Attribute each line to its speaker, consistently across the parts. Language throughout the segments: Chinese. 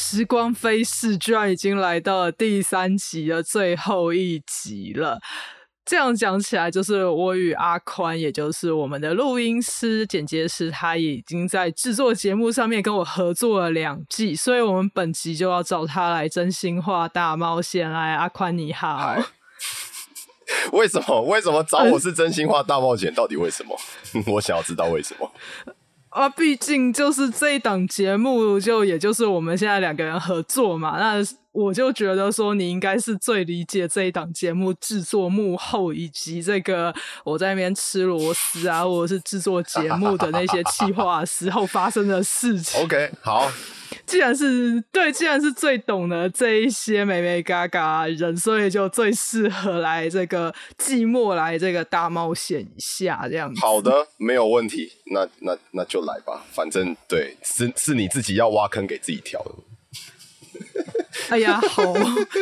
Speaker 1: 时光飞逝，居然已经来到了第三集的最后一集了。这样讲起来，就是我与阿宽，也就是我们的录音师、剪接师，他已经在制作节目上面跟我合作了两季，所以我们本集就要找他来真心话大冒险。来，阿宽你好。
Speaker 2: 为什么？为什么找我是真心话大冒险？到底为什么？我想要知道为什么。
Speaker 1: 啊，毕竟就是这一档节目，就也就是我们现在两个人合作嘛。那我就觉得说，你应该是最理解这一档节目制作幕后以及这个我在那边吃螺丝啊，或者是制作节目的那些企划时候发生的事情。
Speaker 2: OK，好。
Speaker 1: 既然是对，既然是最懂得这一些美美嘎嘎人，所以就最适合来这个寂寞来这个大冒险一下这样子。
Speaker 2: 好的，没有问题，那那那就来吧，反正对，是是你自己要挖坑给自己跳的。
Speaker 1: 哎呀，好，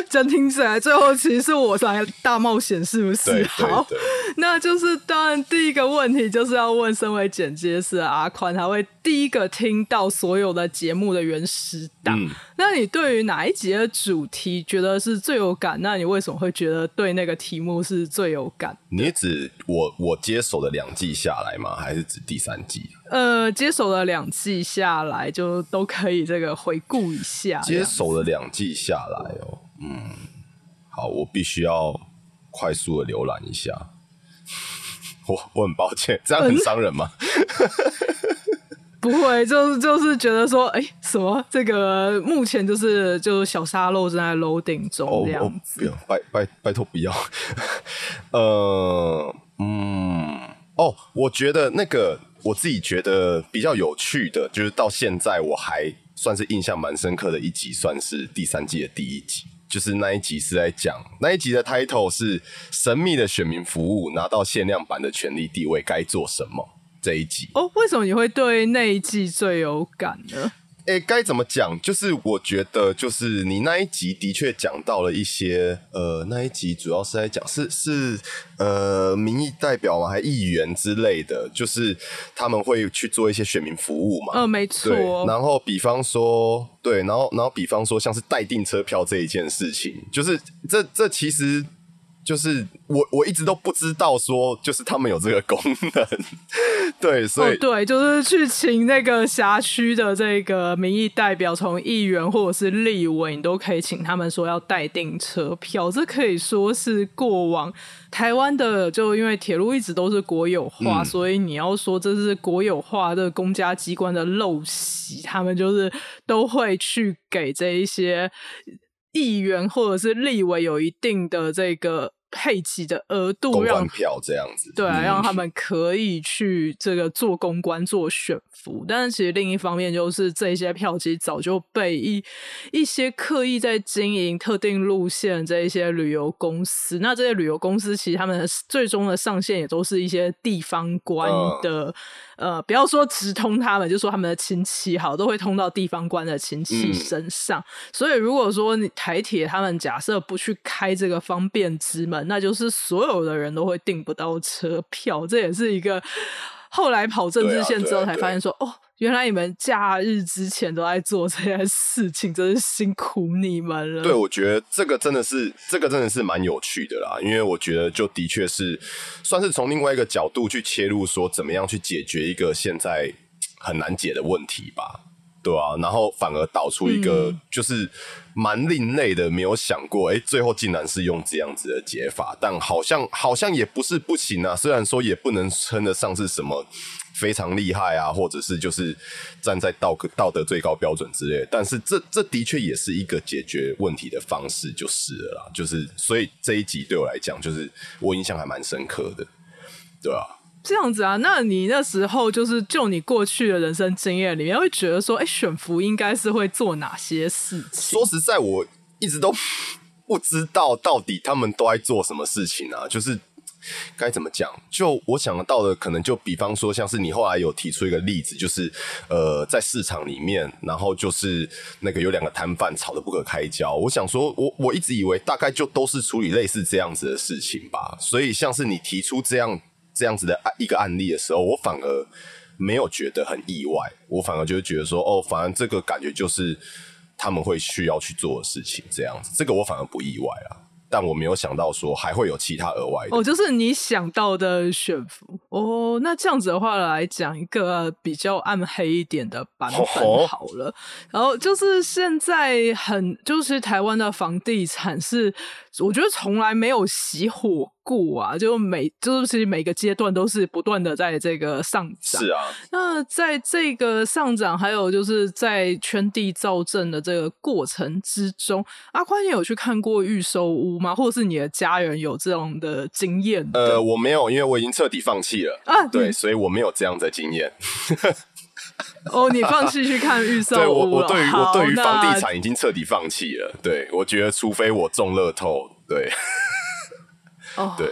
Speaker 1: 真听起来最后其实是我来大冒险，是不是？好，那就是当然第一个问题就是要问，身为剪接师阿宽，他会第一个听到所有的节目的原始档。那你对于哪一集的主题觉得是最有感？那你为什么会觉得对那个题目是最有感？
Speaker 2: 你指我我接手的两季下来吗？还是指第三季？
Speaker 1: 呃，接手了两季下来，就都可以这个回顾一下。
Speaker 2: 接手了两季下来哦，嗯，好，我必须要快速的浏览一下。我我很抱歉，这样很伤人吗？
Speaker 1: 不会，就是就是觉得说，哎，什么这个目前就是就是小沙漏正在 loading 中这样子。
Speaker 2: 拜拜拜托不要。呃，嗯，哦，我觉得那个。我自己觉得比较有趣的，就是到现在我还算是印象蛮深刻的一集，算是第三季的第一集。就是那一集是在讲那一集的 title 是神秘的选民服务拿到限量版的权利地位该做什么这一集。
Speaker 1: 哦，为什么你会对那一季最有感呢？
Speaker 2: 哎，该怎么讲？就是我觉得，就是你那一集的确讲到了一些，呃，那一集主要是在讲是是呃民意代表嘛，还议员之类的，就是他们会去做一些选民服务嘛。
Speaker 1: 嗯，没错。
Speaker 2: 然后比方说，对，然后然后比方说，像是待订车票这一件事情，就是这这其实。就是我我一直都不知道说，就是他们有这个功能，对，所以
Speaker 1: 对，就是去请那个辖区的这个民意代表，从议员或者是立委，你都可以请他们说要待订车票。这可以说是过往台湾的，就因为铁路一直都是国有化，所以你要说这是国有化的公家机关的陋习，他们就是都会去给这一些议员或者是立委有一定的这个。配给的额度让
Speaker 2: 票这样子，
Speaker 1: 对啊，让他们可以去这个做公关、做选服。但是其实另一方面，就是这些票其实早就被一一些刻意在经营特定路线这一些旅游公司。那这些旅游公司其实他们最终的上限也都是一些地方官的。呃，不要说直通他们，就说他们的亲戚好，都会通到地方官的亲戚身上。所以如果说你台铁他们假设不去开这个方便之门，那就是所有的人都会订不到车票。这也是一个后来跑政治线之后才发现说，哦，原来你们假日之前都在做这件事情，真是辛苦你们了。
Speaker 2: 对，我觉得这个真的是，这个真的是蛮有趣的啦，因为我觉得就的确是算是从另外一个角度去切入，说怎么样去解决一个现在很难解的问题吧。对啊，然后反而导出一个就是蛮另类的，没有想过，哎，最后竟然是用这样子的解法，但好像好像也不是不行啊。虽然说也不能称得上是什么非常厉害啊，或者是就是站在道德道德最高标准之类，但是这这的确也是一个解决问题的方式，就是了啦。就是所以这一集对我来讲，就是我印象还蛮深刻的，对啊。
Speaker 1: 这样子啊，那你那时候就是就你过去的人生经验里面，会觉得说，哎，选服应该是会做哪些事情？
Speaker 2: 说实在，我一直都不知道到底他们都在做什么事情啊，就是。该怎么讲？就我想得到的，可能就比方说，像是你后来有提出一个例子，就是呃，在市场里面，然后就是那个有两个摊贩吵得不可开交。我想说，我我一直以为大概就都是处理类似这样子的事情吧。所以，像是你提出这样这样子的一个案例的时候，我反而没有觉得很意外。我反而就觉得说，哦，反而这个感觉就是他们会需要去做的事情，这样子，这个我反而不意外啊。但我没有想到说还会有其他额外的
Speaker 1: 哦，就是你想到的选服哦。那这样子的话来讲一个比较暗黑一点的版本好了。然后就是现在很就是台湾的房地产是。我觉得从来没有熄火过啊！就每就是其实每个阶段都是不断的在这个上涨。
Speaker 2: 是啊，
Speaker 1: 那在这个上涨，还有就是在圈地造镇的这个过程之中，阿宽，你有去看过预售屋吗？或者是你的家人有这样的经验？
Speaker 2: 呃，我没有，因为我已经彻底放弃了啊。对，所以我没有这样的经验。
Speaker 1: 哦，你放弃去看预售屋
Speaker 2: 对我，我对于我对于房地产已经彻底放弃了。对我觉得，除非我中乐透，对，
Speaker 1: 哦，
Speaker 2: 对。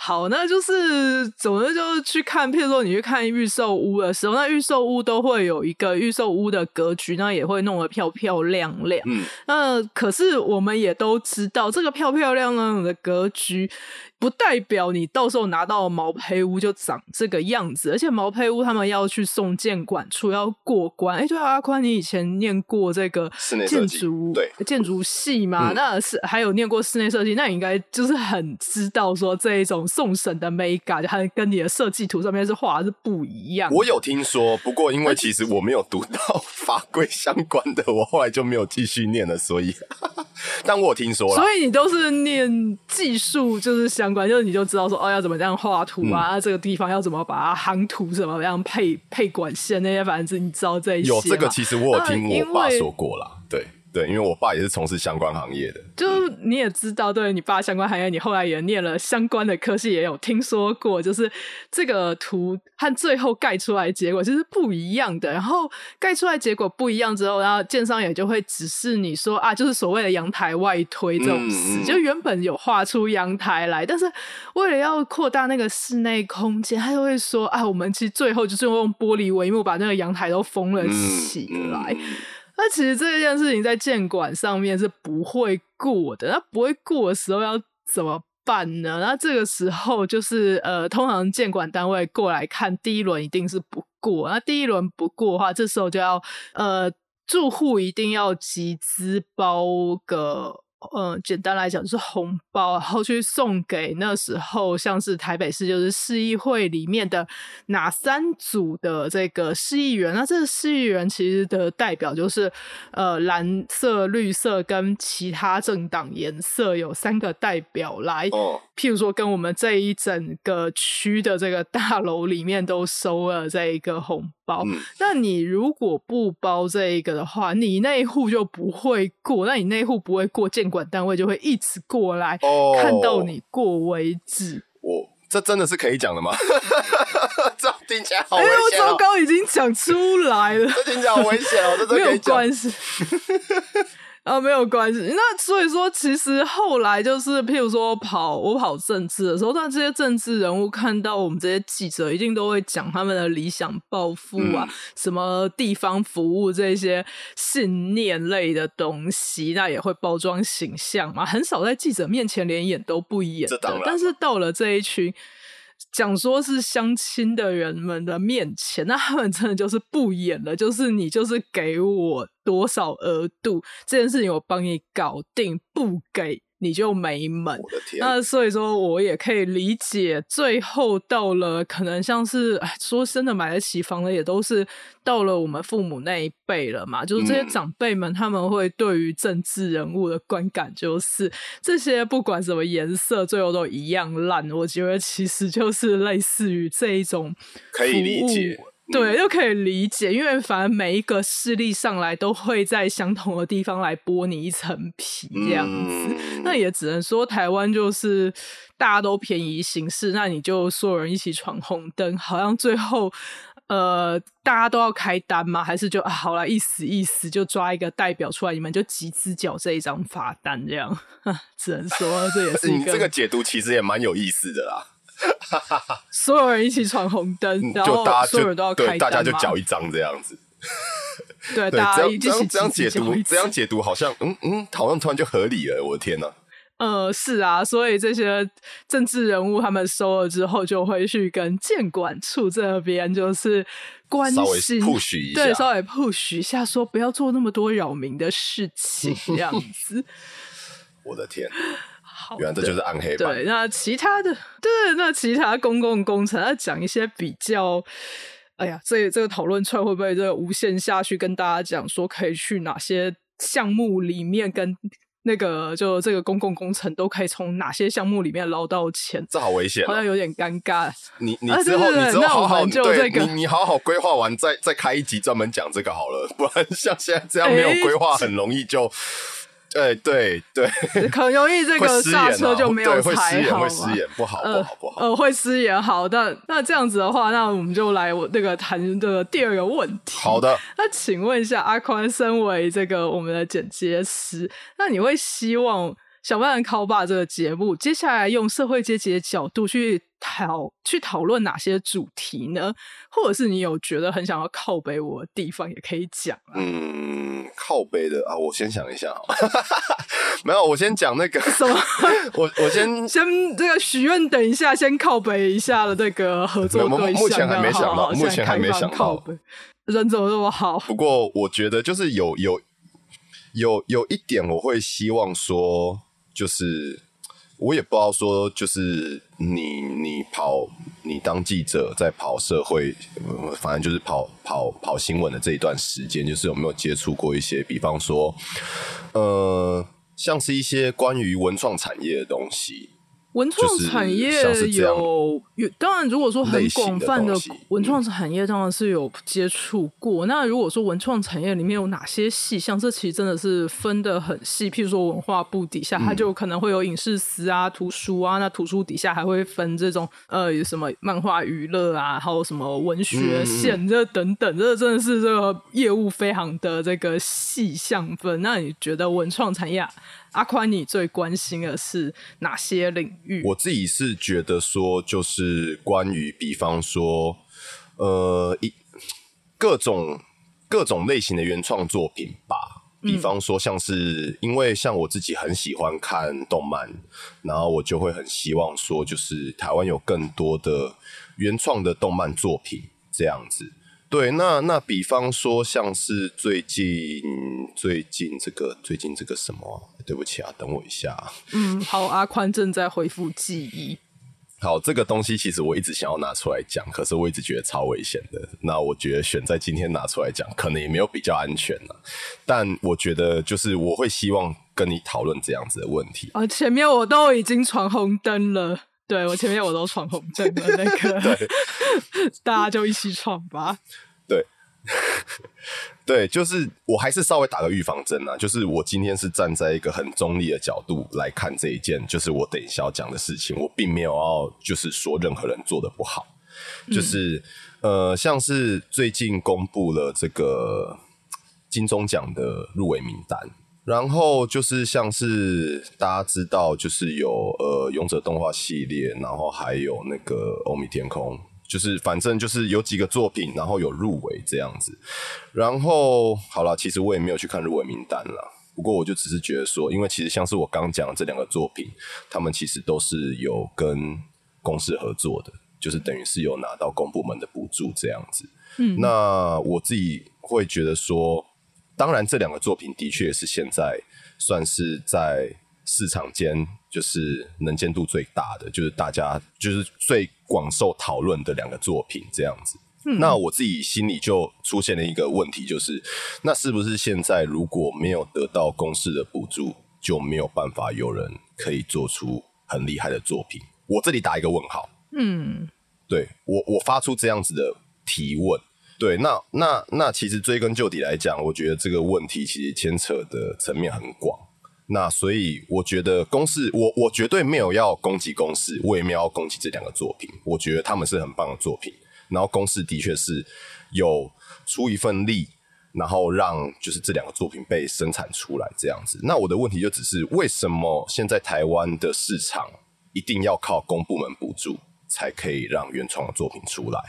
Speaker 1: 好，那就是总之就是去看，譬如说你去看预售屋的时候，那预售屋都会有一个预售屋的格局，那也会弄得漂漂亮亮。嗯，那可是我们也都知道，这个漂漂亮亮的格局。不代表你到时候拿到毛坯屋就长这个样子，而且毛坯屋他们要去送建管处要过关。哎，对啊，阿宽，你以前念过这个建筑
Speaker 2: 对
Speaker 1: 建筑系吗？那是还有念过室内设计，那你应该就是很知道说这一种送审的美感，它跟你的设计图上面是画是不一样。
Speaker 2: 我有听说，不过因为其实我没有读到 法规相关的，我后来就没有继续念了。所以，但我听说了，
Speaker 1: 所以你都是念技术，就是相。关就是你就知道说哦要怎么这样画图啊，这个地方要怎么把它夯图怎么样配配管线那些，反正你知道这些。
Speaker 2: 有这个其实我有听我爸说过了，对。对，因为我爸也是从事相关行业的，
Speaker 1: 就你也知道，对你爸相关行业，你后来也念了相关的科系，也有听说过，就是这个图和最后盖出来结果就是不一样的。然后盖出来结果不一样之后，然后建商也就会指示你说啊，就是所谓的阳台外推这种事，就原本有画出阳台来，但是为了要扩大那个室内空间，他就会说啊，我们其实最后就是用玻璃帷幕把那个阳台都封了起来。那其实这件事情在监管上面是不会过的，那不会过的时候要怎么办呢？那这个时候就是呃，通常监管单位过来看第一轮一定是不过，那第一轮不过的话，这时候就要呃，住户一定要集资包个。嗯，简单来讲就是红包，然后去送给那时候像是台北市就是市议会里面的哪三组的这个市议员？那这个市议员其实的代表就是呃蓝色、绿色跟其他政党颜色有三个代表来，譬如说跟我们这一整个区的这个大楼里面都收了这一个红。包，那你如果不包这一个的话，你那一户就不会过，那你那一户不会过，监管单位就会一直过来，看到你过为止。
Speaker 2: 我这真的是可以讲的吗？这听起来好危险
Speaker 1: 哦！糟糕，已经讲出来了，
Speaker 2: 这听起来好危险哦！这没
Speaker 1: 有关系。啊，没有关系。那所以说，其实后来就是，譬如说跑我跑政治的时候，那这些政治人物看到我们这些记者，一定都会讲他们的理想抱负啊，什么地方服务这些信念类的东西，那也会包装形象嘛，很少在记者面前连演都不演的。但是到了这一群。讲说是相亲的人们的面前，那他们真的就是不演了，就是你就是给我多少额度，这件事情我帮你搞定，不给。你就没门，那所以说我也可以理解，最后到了可能像是说真的买得起房的，也都是到了我们父母那一辈了嘛。就是这些长辈们，他们会对于政治人物的观感，就是这些不管什么颜色，最后都一样烂。我觉得其实就是类似于这一种
Speaker 2: 可以理解。
Speaker 1: 对，就可以理解，因为反正每一个势力上来都会在相同的地方来剥你一层皮，这样子。那也只能说台湾就是大家都便宜行事，那你就所有人一起闯红灯，好像最后呃大家都要开单吗？还是就啊好了，意思意思就抓一个代表出来，你们就集资缴这一张罚单，这样。只能说这也是一
Speaker 2: 个这个解读，其实也蛮有意思的啦。
Speaker 1: 所有人一起闯红灯，然后所有人都要开
Speaker 2: 大家就缴一张这样子。
Speaker 1: 对，大家一起
Speaker 2: 这样解读，这样解读好像嗯嗯，好像突然就合理了。我的天哪！
Speaker 1: 呃，是啊，所以这些政治人物他们收了之后，就会去跟监管处这边就是关心
Speaker 2: push 一
Speaker 1: 下，对，稍微 push 一下，说不要做那么多扰民的事情，这样子。
Speaker 2: 我的天！原来这就是暗黑
Speaker 1: 版。对，那其他的，对，那其他公共工程要讲一些比较，哎呀，这这个讨论出来会不会这个无限下去？跟大家讲说可以去哪些项目里面，跟那个就这个公共工程都可以从哪些项目里面捞到钱？
Speaker 2: 这好危险，
Speaker 1: 好像有点尴尬。
Speaker 2: 你你之后你之后好好
Speaker 1: 就这个，
Speaker 2: 你你好好规划完再再开一集专门讲这个好了，不然像现在这样没有规划，很容易就。对对对，
Speaker 1: 很容易这个刹车就没有踩
Speaker 2: 好，会失言，不好不好不好。
Speaker 1: 呃，会失言好，但那这样子的话，那我们就来我那个谈的第二个问题。
Speaker 2: 好的，
Speaker 1: 那请问一下，阿宽身为这个我们的剪接师，那你会希望？小班人靠爸这个节目，接下来用社会阶级的角度去讨去讨论哪些主题呢？或者是你有觉得很想要靠北我的地方，也可以讲。
Speaker 2: 嗯，靠北的啊，我先想一下。没有，我先讲那个
Speaker 1: 什么？
Speaker 2: 我我先
Speaker 1: 先这个许愿，等一下先靠北一下的那个合作对
Speaker 2: 象。目前还没想到，目前还没想到。
Speaker 1: 人怎么那么好？
Speaker 2: 不过我觉得就是有有有有一点，我会希望说。就是我也不知道说，就是你你跑你当记者在跑社会，反正就是跑跑跑新闻的这一段时间，就是有没有接触过一些，比方说，呃，像是一些关于文创产业的东西。
Speaker 1: 文创产业有有，当然如果说很广泛的文创产业，当然是有接触过。那如果说文创产业里面有哪些细项，这其实真的是分的很细。譬如说文化部底下，它就可能会有影视司啊、图书啊，那图书底下还会分这种呃什么漫画娱乐啊，还有什么文学线这等等，这真的是这个业务非常的这个细项分。那你觉得文创产业？阿宽，你最关心的是哪些领域？
Speaker 2: 我自己是觉得说，就是关于，比方说，呃，一各种各种类型的原创作品吧。比方说，像是因为像我自己很喜欢看动漫，然后我就会很希望说，就是台湾有更多的原创的动漫作品这样子。对，那那比方说，像是最近最近这个最近这个什么？对不起啊，等我一下。
Speaker 1: 嗯，好，阿宽正在恢复记忆。
Speaker 2: 好，这个东西其实我一直想要拿出来讲，可是我一直觉得超危险的。那我觉得选在今天拿出来讲，可能也没有比较安全了。但我觉得，就是我会希望跟你讨论这样子的问题。
Speaker 1: 啊，前面我都已经闯红灯了。对我前面我都闯红灯了，那个 大家就一起闯吧。
Speaker 2: 对，对，就是我还是稍微打个预防针啊，就是我今天是站在一个很中立的角度来看这一件，就是我等一下要讲的事情，我并没有要就是说任何人做的不好，就是呃，像是最近公布了这个金钟奖的入围名单。然后就是像是大家知道，就是有呃勇者动画系列，然后还有那个欧米天空，就是反正就是有几个作品，然后有入围这样子。然后好了，其实我也没有去看入围名单了。不过我就只是觉得说，因为其实像是我刚讲的这两个作品，他们其实都是有跟公司合作的，就是等于是有拿到公部门的补助这样子。嗯，那我自己会觉得说。当然，这两个作品的确是现在算是在市场间就是能见度最大的，就是大家就是最广受讨论的两个作品这样子。那我自己心里就出现了一个问题，就是那是不是现在如果没有得到公司的补助，就没有办法有人可以做出很厉害的作品？我这里打一个问号。嗯，对我我发出这样子的提问。对，那那那其实追根究底来讲，我觉得这个问题其实牵扯的层面很广。那所以我觉得公式，我我绝对没有要攻击公式，我也没有要攻击这两个作品。我觉得他们是很棒的作品。然后公式的确是有出一份力，然后让就是这两个作品被生产出来这样子。那我的问题就只是，为什么现在台湾的市场一定要靠公部门补助才可以让原创的作品出来？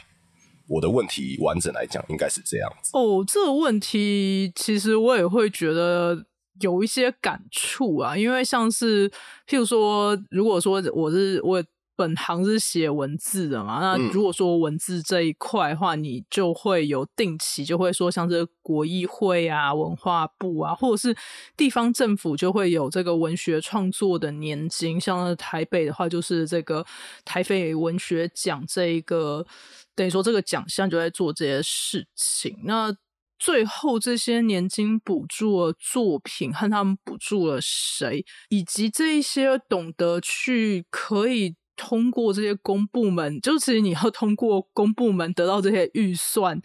Speaker 2: 我的问题完整来讲，应该是这样子。
Speaker 1: 哦，这个问题其实我也会觉得。有一些感触啊，因为像是譬如说，如果说我是我本行是写文字的嘛，那如果说文字这一块的话，你就会有定期就会说，像是国议会啊、文化部啊，或者是地方政府就会有这个文学创作的年金，像台北的话就是这个台北文学奖这一个，等于说这个奖项就在做这些事情，那。最后，这些年金补助的作品和他们补助了谁，以及这一些懂得去可以通过这些公部门，就其实你要通过公部门得到这些预算，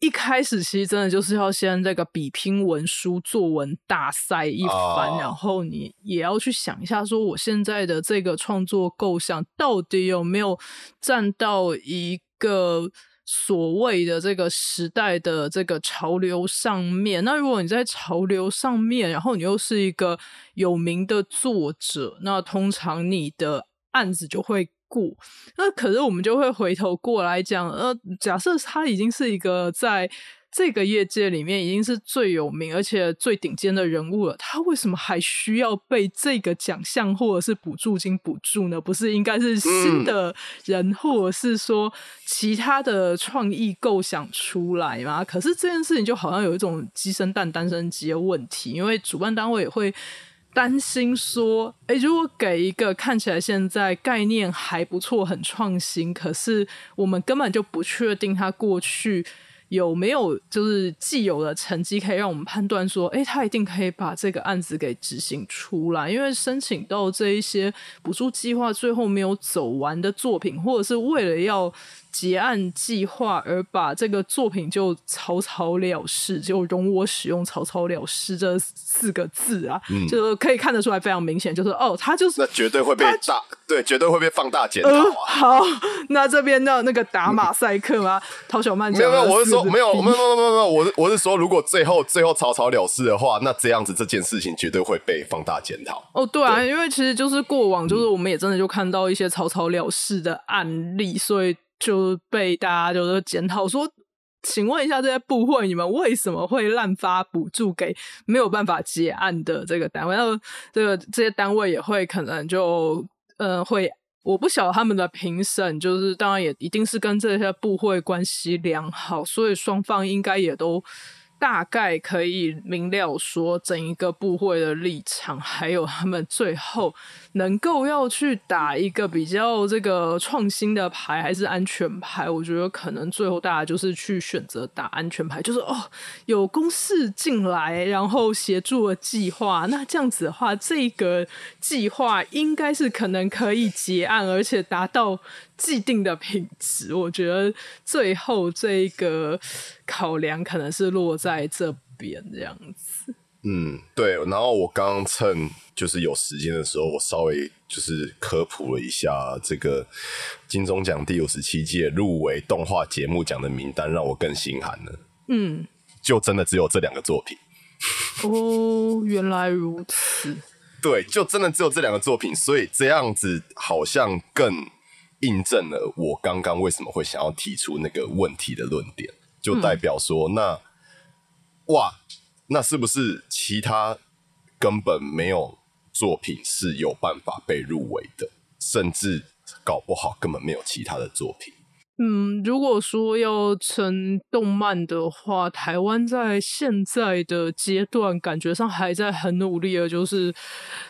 Speaker 1: 一开始其实真的就是要先这个比拼文书作文大赛一番，然后你也要去想一下，说我现在的这个创作构想到底有没有占到一个。所谓的这个时代的这个潮流上面，那如果你在潮流上面，然后你又是一个有名的作者，那通常你的案子就会过。那可是我们就会回头过来讲，呃，假设他已经是一个在。这个业界里面已经是最有名而且最顶尖的人物了，他为什么还需要被这个奖项或者是补助金补助呢？不是应该是新的人，或者是说其他的创意构想出来吗？可是这件事情就好像有一种鸡生蛋，蛋生鸡的问题，因为主办单位也会担心说，诶，如果给一个看起来现在概念还不错、很创新，可是我们根本就不确定他过去。有没有就是既有的成绩可以让我们判断说，哎，他一定可以把这个案子给执行出来？因为申请到这一些补助计划最后没有走完的作品，或者是为了要。结案计划而把这个作品就草草了事，就容我使用“草草了事”这四个字啊，就是可以看得出来非常明显，就是哦，他就是
Speaker 2: 那绝对会被大对，绝对会被放大检讨啊。
Speaker 1: 好，那这边的那个打马赛克吗？陶小曼
Speaker 2: 没有没有，我是说没有没有没有没有没有，我是我是说，如果最后最后草草了事的话，那这样子这件事情绝对会被放大检讨。
Speaker 1: 哦，对啊，因为其实就是过往就是我们也真的就看到一些草草了事的案例，所以。就被大家就是检讨说，请问一下这些部会，你们为什么会滥发补助给没有办法结案的这个单位？然后这个这些单位也会可能就嗯会，我不晓得他们的评审，就是当然也一定是跟这些部会关系良好，所以双方应该也都。大概可以明了说整一个部会的立场，还有他们最后能够要去打一个比较这个创新的牌还是安全牌？我觉得可能最后大家就是去选择打安全牌，就是哦有公司进来，然后协助了计划，那这样子的话，这个计划应该是可能可以结案，而且达到。既定的品质，我觉得最后这个考量可能是落在这边这样子。
Speaker 2: 嗯，对。然后我刚刚趁就是有时间的时候，我稍微就是科普了一下这个金钟奖第五十七届入围动画节目奖的名单，让我更心寒了。嗯，就真的只有这两个作品。
Speaker 1: 哦，原来如此。
Speaker 2: 对，就真的只有这两个作品，所以这样子好像更。印证了我刚刚为什么会想要提出那个问题的论点，就代表说，那哇，那是不是其他根本没有作品是有办法被入围的，甚至搞不好根本没有其他的作品。
Speaker 1: 嗯，如果说要成动漫的话，台湾在现在的阶段感觉上还在很努力的，就是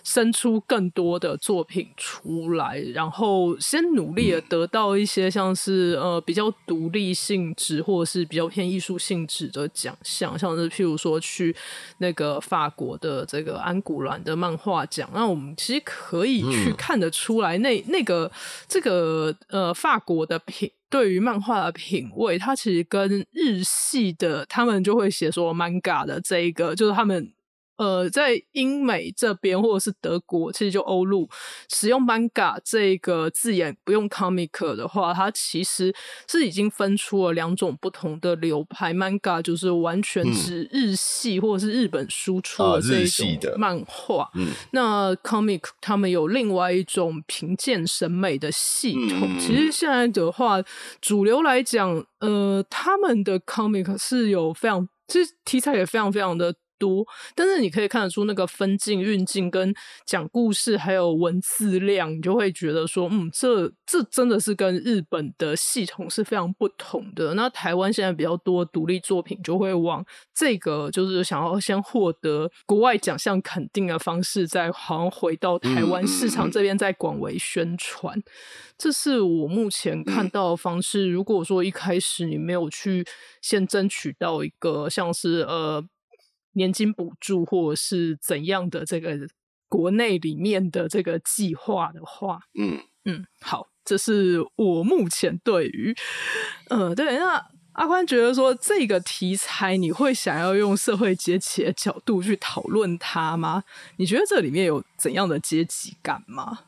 Speaker 1: 生出更多的作品出来，然后先努力的得到一些像是呃比较独立性质或者是比较偏艺术性质的奖项，像是譬如说去那个法国的这个安古兰的漫画奖，那我们其实可以去看得出来，那那个这个呃法国的品。对于漫画的品味，它其实跟日系的他们就会写说 manga 的这一个，就是他们。呃，在英美这边或者是德国，其实就欧陆使用 manga 这个字眼，不用 comic 的话，它其实是已经分出了两种不同的流派。manga 就是完全指日系或者是日本输出的这一种漫画。那 comic 他们有另外一种评鉴审美的系统。其实现在的话，主流来讲，呃，他们的 comic 是有非常，其实题材也非常非常的。多，但是你可以看得出那个分镜、运镜跟讲故事，还有文字量，你就会觉得说，嗯，这这真的是跟日本的系统是非常不同的。那台湾现在比较多独立作品，就会往这个就是想要先获得国外奖项肯定的方式，再好像回到台湾市场这边再广为宣传。这是我目前看到的方式。如果说一开始你没有去先争取到一个像是呃。年金补助或者是怎样的这个国内里面的这个计划的话，嗯嗯，好，这是我目前对于，呃，对，那阿宽觉得说这个题材你会想要用社会阶级的角度去讨论它吗？你觉得这里面有怎样的阶级感吗？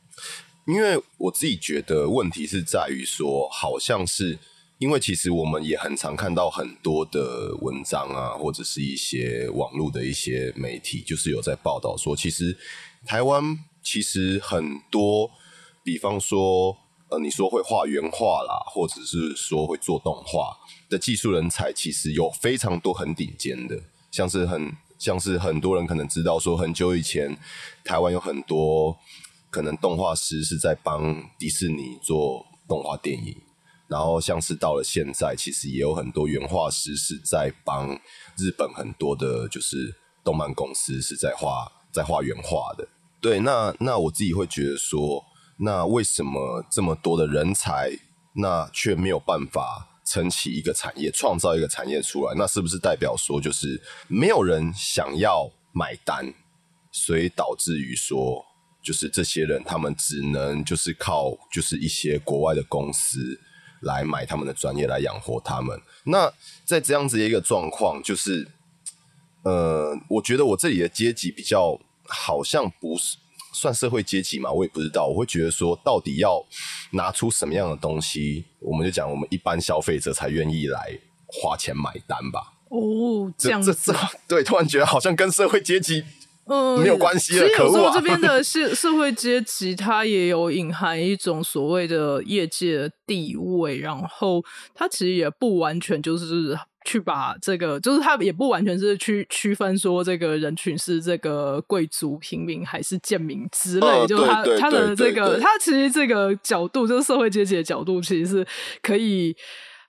Speaker 2: 因为我自己觉得问题是在于说，好像是。因为其实我们也很常看到很多的文章啊，或者是一些网络的一些媒体，就是有在报道说，其实台湾其实很多，比方说呃，你说会画原画啦，或者是说会做动画的技术人才，其实有非常多很顶尖的，像是很像是很多人可能知道说，很久以前台湾有很多可能动画师是在帮迪士尼做动画电影。然后像是到了现在，其实也有很多原画师是在帮日本很多的，就是动漫公司是在画在画原画的。对，那那我自己会觉得说，那为什么这么多的人才，那却没有办法撑起一个产业，创造一个产业出来？那是不是代表说，就是没有人想要买单，所以导致于说，就是这些人他们只能就是靠就是一些国外的公司。来买他们的专业来养活他们。那在这样子的一个状况，就是，呃，我觉得我这里的阶级比较好像不是算社会阶级嘛，我也不知道。我会觉得说，到底要拿出什么样的东西，我们就讲我们一般消费者才愿意来花钱买单吧。
Speaker 1: 哦，这样
Speaker 2: 子，对，突然觉得好像跟社会阶级。嗯，没有关系了。可恶
Speaker 1: 这边的社 社会阶级，它也有隐含一种所谓的业界的地位，然后它其实也不完全就是去把这个，就是它也不完全是去区分说这个人群是这个贵族、平民还是贱民之类。就它它的这个，它其实这个角度，就是社会阶级的角度，其实是可以。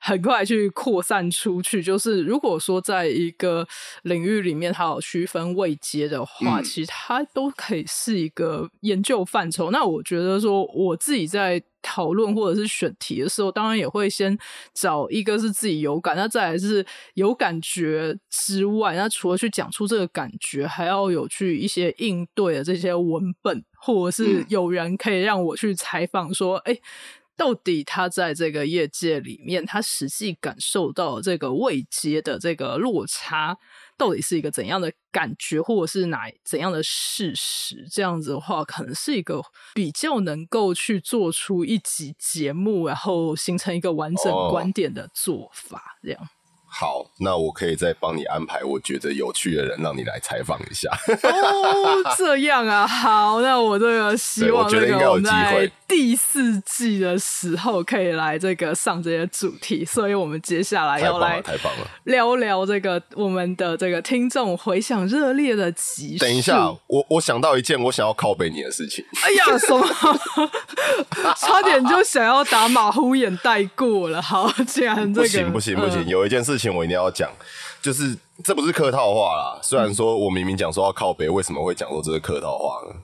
Speaker 1: 很快去扩散出去，就是如果说在一个领域里面它有区分位阶的话，其实它都可以是一个研究范畴。那我觉得说，我自己在讨论或者是选题的时候，当然也会先找一个是自己有感，那再来是有感觉之外，那除了去讲出这个感觉，还要有去一些应对的这些文本，或者是有人可以让我去采访说，哎。到底他在这个业界里面，他实际感受到这个未接的这个落差，到底是一个怎样的感觉，或者是哪怎样的事实？这样子的话，可能是一个比较能够去做出一集节目，然后形成一个完整观点的做法，这样。
Speaker 2: 好，那我可以再帮你安排我觉得有趣的人，让你来采访一下。
Speaker 1: 哦，这样啊，好，那我这个希望这个我在第四季的时候可以来这个上这些主题，所以我们接下来要来聊聊这个我们的这个听众回响热烈的集。
Speaker 2: 等一下，我我想到一件我想要拷贝你的事情。
Speaker 1: 哎呀，什么？差点就想要打马虎眼带过了。好，既然这个
Speaker 2: 不行不行不行，有一件事情。我一定要讲，就是这不是客套话啦。虽然说我明明讲说要靠北，为什么会讲说这是客套话呢？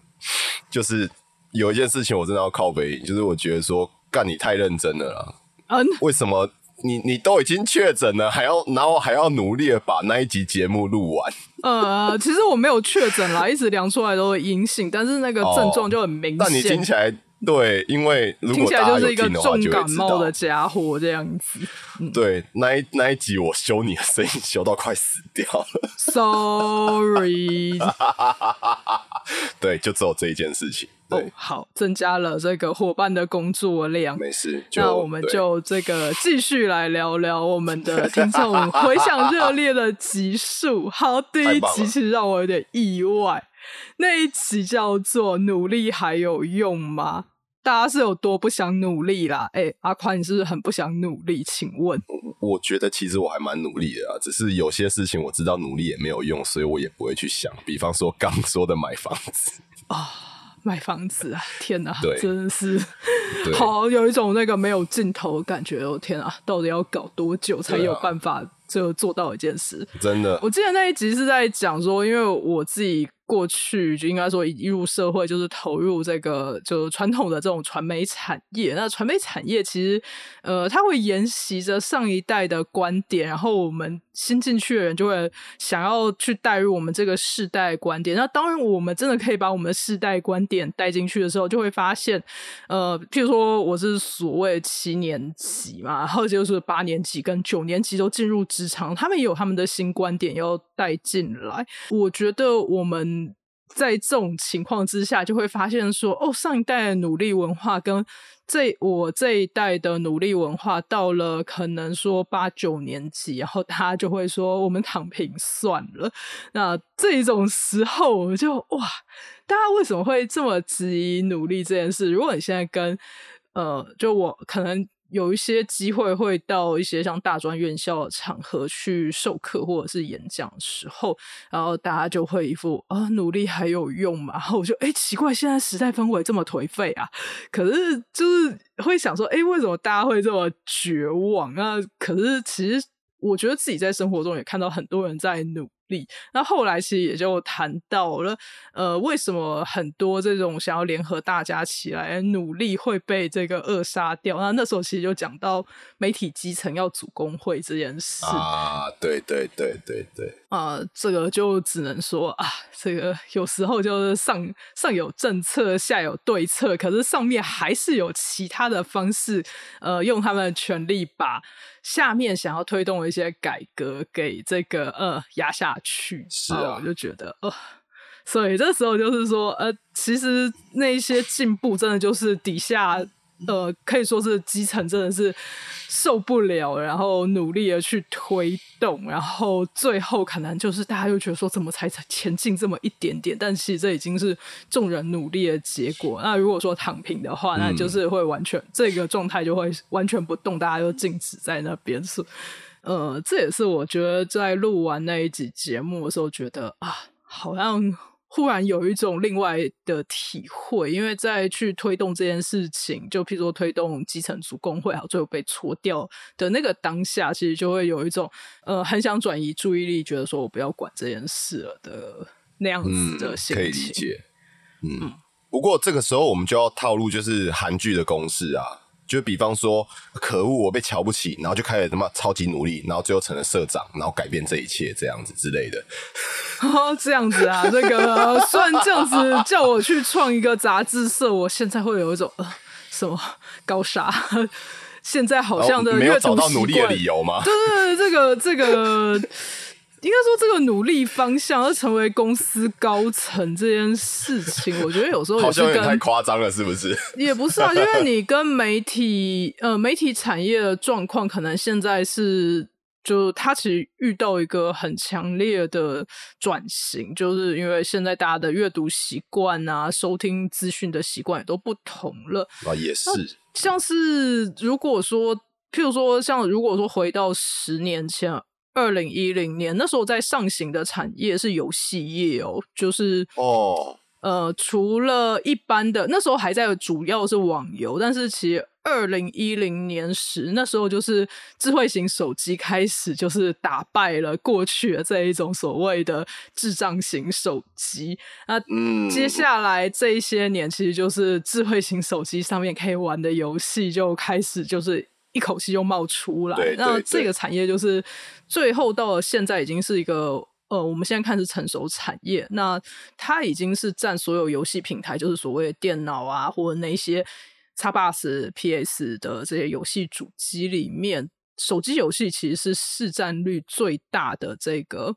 Speaker 2: 就是有一件事情我真的要靠北，就是我觉得说干你太认真了啦。嗯，为什么你你都已经确诊了，还要然后还要努力的把那一集节目录完？
Speaker 1: 呃，其实我没有确诊啦，一直量出来都是阴性，但是那个症状就很明显。
Speaker 2: 但你听起来对，因为如
Speaker 1: 听起来
Speaker 2: 果大家有
Speaker 1: 就是一个
Speaker 2: 听的话，
Speaker 1: 重感冒的。家伙这样子。
Speaker 2: 对，那一那一集我修你的声音修到快死掉了。
Speaker 1: Sorry，
Speaker 2: 对，就只有这一件事情。对，
Speaker 1: 哦，好，增加了这个伙伴的工作量。
Speaker 2: 没事。
Speaker 1: 那我们就这个继续来聊聊我们的 听众回响热烈的集数。好，第一集其实让我有点意外，那一集叫做“努力还有用吗？”大家是有多不想努力啦？哎、阿宽，你是不是很不想努力？请问，
Speaker 2: 我觉得其实我还蛮努力的啊，只是有些事情我知道努力也没有用，所以我也不会去想。比方说刚说的买房子，
Speaker 1: 买房子啊，天哪，真的是好有一种那个没有尽头的感觉哦！天啊，到底要搞多久才有办法就做到一件事？
Speaker 2: 真的
Speaker 1: 我记得那一集是在讲说，因为我自己过去就应该说一入社会，就是投入这个就传统的这种传媒产业。那传媒产业其实呃，它会沿袭着上一代的观点，然后我们新进去的人就会想要去带入我们这个世代观点。那当然，我们真的可以把我们的世代观点带进去的时候，就会发现，呃，譬如说我是所谓七年级嘛，然后就是八年级跟九年级都进入职场，他们也有他们的新观点要带进来。我觉得我们在这种情况之下，就会发现说，哦，上一代的努力文化跟这我这一代的努力文化，到了可能说八九年级，然后大家就会说我们躺平算了。那这种时候，我就哇，大家为什么会这么质疑努力这件事？如果你现在跟呃，就我可能有一些机会会到一些像大专院校的场合去授课或者是演讲时候，然后大家就会一副啊努力还有用嘛？然后我就哎、诶奇怪，现在时代氛围这么颓废啊！可是就是会想说，哎、为什么大家会这么绝望？那可是其实我觉得自己在生活中也看到很多人在努那后来其实也就谈到了，呃，为什么很多这种想要联合大家起来努力会被这个扼杀掉？那那时候其实就讲到媒体基层要组工会这件事。
Speaker 2: 啊，对对对对对，
Speaker 1: 啊、这个就只能说啊，这个有时候就是上上有政策，下有对策，可是上面还是有其他的方式，呃，用他们的权力把下面想要推动的一些改革给这个呃压下去。
Speaker 2: 是啊
Speaker 1: 我就觉得呃。所以这时候就是说，呃，其实那一些进步真的就是底下，呃，可以说是基层真的是受不了，然后努力的去推动，然后最后可能就是大家又觉得说，怎么才前进这么一点点？但其实这已经是众人努力的结果。那如果说躺平的话，那就是会完全、这个状态就会完全不动，大家就静止在那边是。呃，这也是我觉得在录完那一集节目的时候，觉得啊，好像忽然有一种另外的体会，因为在去推动这件事情，就譬如说推动基层组工会，还有最后被搓掉的那个当下，其实就会有一种呃，很想转移注意力，觉得说我不要管这件事了的那样子的心情。
Speaker 2: 嗯可以理解。嗯，不过这个时候我们就要套路就是韩剧的公式啊，就比方说，可恶，我被瞧不起，然后就开始他妈超级努力，然后最后成了社长，然后改变这一切这样子之类的。
Speaker 1: 哦，这样子啊，这个虽然这样子叫我去创一个杂志社，我现在会有一种呃什么高沙，现在好像的
Speaker 2: 没有
Speaker 1: 阅读
Speaker 2: 找到努力的
Speaker 1: 习惯
Speaker 2: 理由吗？
Speaker 1: 对对对，这个这个，应该说这个努力方向要成为公司高层这件事情，我觉得有时候
Speaker 2: 好像有点太
Speaker 1: 跟
Speaker 2: 夸张了，是不是？
Speaker 1: 也不是啊，因为你跟媒体 呃媒体产业的状况，可能现在是。就它其实遇到一个很强烈的转型，就是因为现在大家的阅读习惯啊、收听资讯的习惯也都不同了。
Speaker 2: 啊，也是，
Speaker 1: 像是如果说，譬如说，像如果说回到十年前，二零一零年那时候在上行的产业是游戏业哦，就是
Speaker 2: 哦，
Speaker 1: 呃，除了一般的那时候还在主要是网游，但是其实二零一零年时那时候就是智慧型手机开始就是打败了过去的这一种所谓的智障型手机。那
Speaker 2: 嗯，
Speaker 1: 接下来这一些年，其实就是智慧型手机上面可以玩的游戏就开始就是一口气就冒出来。那
Speaker 2: 对
Speaker 1: 这个产业就是最后到了现在已经是一个呃，我们现在看是成熟产业，那它已经是占所有游戏平台，就是所谓的电脑啊，或者那些 Xbox、PS 的这些游戏主机里面，手机游戏其实是市占率最大的这个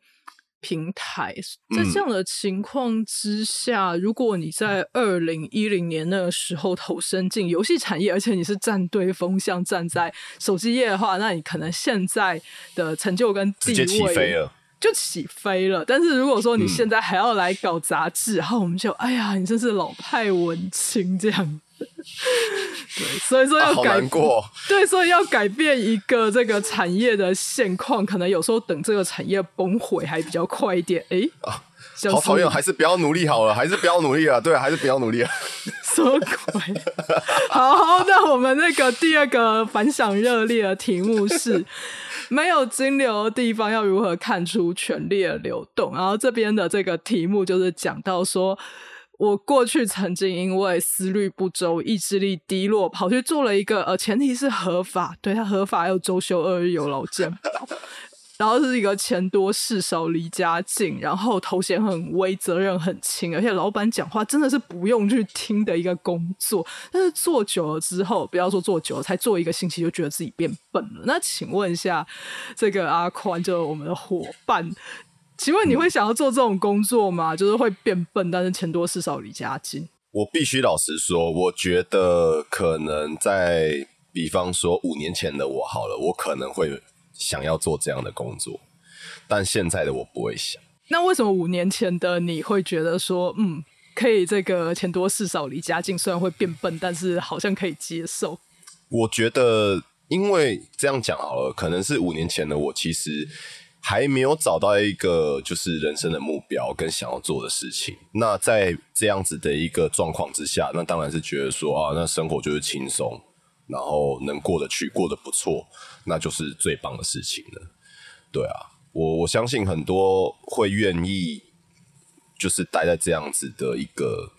Speaker 1: 平台。在这样的情况之下，如果你在二零一零年那个时候投身进游戏产业，而且你是站对风向，站在手机业的话，那你可能现在的成就跟地位
Speaker 2: 起飞了。
Speaker 1: 就起飞了。但是如果说你现在还要来搞杂志，然后我们就哎呀，你真是老派文青这样。对，所以说要改
Speaker 2: 过，
Speaker 1: 对，所以要改变一个这个产业的现况，可能有时候等这个产业崩毁还比较快一点。哎，
Speaker 2: 好讨厌，还是不要努力好了，还是不要努力了。对，还是不要努力了。
Speaker 1: 什么鬼？好，那我们那个第二个反响热烈的题目是。没有金流的地方，要如何看出权力的流动？然后这边的这个题目就是讲到说，我过去曾经因为思虑不周、意志力低落，跑去做了一个呃，前提是合法，对他合法，要周休二日、有劳健保。然后是一个钱多事少离家近，然后头衔很微，责任很轻，而且老板讲话真的是不用去听的一个工作。但是做久了之后，不要说做久了，才做一个星期就觉得自己变笨了。那请问一下，这个阿宽就是我们的伙伴，请问你会想要做这种工作吗？就是会变笨，但是钱多事少离家近。
Speaker 2: 我必须老实说，我觉得可能在比方说五年前的我好了，我可能会。想要做这样的工作，但现在的我不会想。
Speaker 1: 那为什么五年前的你会觉得说，嗯，可以这个钱多事少离家近，虽然会变笨，但是好像可以接受？
Speaker 2: 我觉得，因为这样讲好了，可能是五年前的我其实还没有找到一个就是人生的目标跟想要做的事情。那在这样子的一个状况之下，那当然是觉得说啊，那生活就是轻松。然后能过得去，过得不错，那就是最棒的事情了。对啊，我我相信很多会愿意就是待在这样子的一个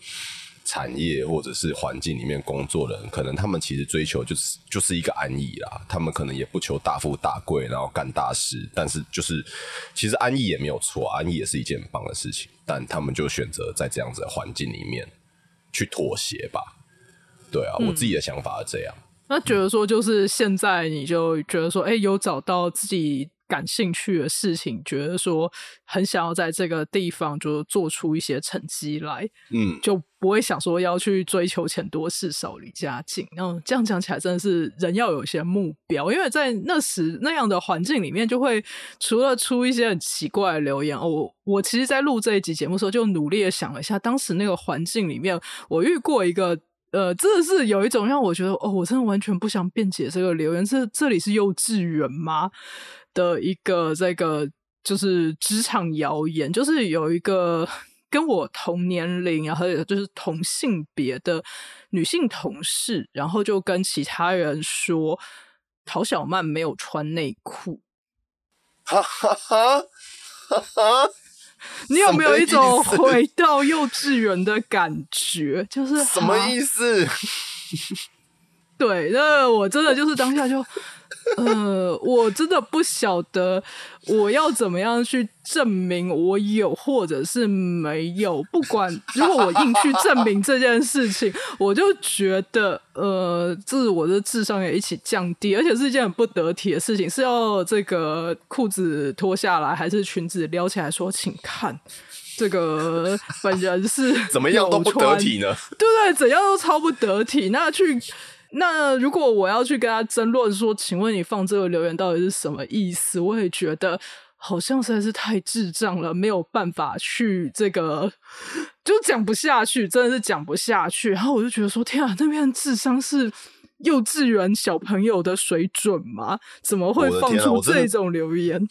Speaker 2: 产业或者是环境里面工作的人，可能他们其实追求就是就是一个安逸啦。他们可能也不求大富大贵，然后干大事，但是就是其实安逸也没有错，安逸也是一件很棒的事情。但他们就选择在这样子的环境里面去妥协吧。对啊，我自己的想法是这样。
Speaker 1: 那觉得说，就是现在你就觉得说，哎，有找到自己感兴趣的事情，觉得说很想要在这个地方就做出一些成绩来，
Speaker 2: 嗯，
Speaker 1: 就不会想说要去追求钱多事少离家近。然后这样讲起来，真的是人要有一些目标，因为在那时那样的环境里面，就会除了出一些很奇怪的留言。我我其实，在录这一集节目的时候，就努力的想了一下，当时那个环境里面，我遇过一个。呃，真的是有一种让我觉得，哦，我真的完全不想辩解这个留言。这这里是幼稚园吗？的一个这个就是职场谣言，就是有一个跟我同年龄，然后就是同性别的女性同事，然后就跟其他人说，陶小曼没有穿内裤。
Speaker 2: 哈哈哈，哈哈。
Speaker 1: 你有没有一种回到幼稚园的感觉？就是
Speaker 2: 什么意思？
Speaker 1: 对，那我真的就是当下就。呃，我真的不晓得我要怎么样去证明我有或者是没有。不管如果我硬去证明这件事情，我就觉得呃，自我的智商也一起降低，而且是一件很不得体的事情。是要这个裤子脱下来，还是裙子撩起来说，请看这个本人是
Speaker 2: 怎么样都不得体呢？
Speaker 1: 对不对？怎样都超不得体。那去。那如果我要去跟他争论说，请问你放这个留言到底是什么意思？我也觉得好像实在是太智障了，没有办法去这个，就讲不下去，真的是讲不下去。然后我就觉得说，天啊，那边智商是幼稚园小朋友的水准吗？怎么会放出这种留言？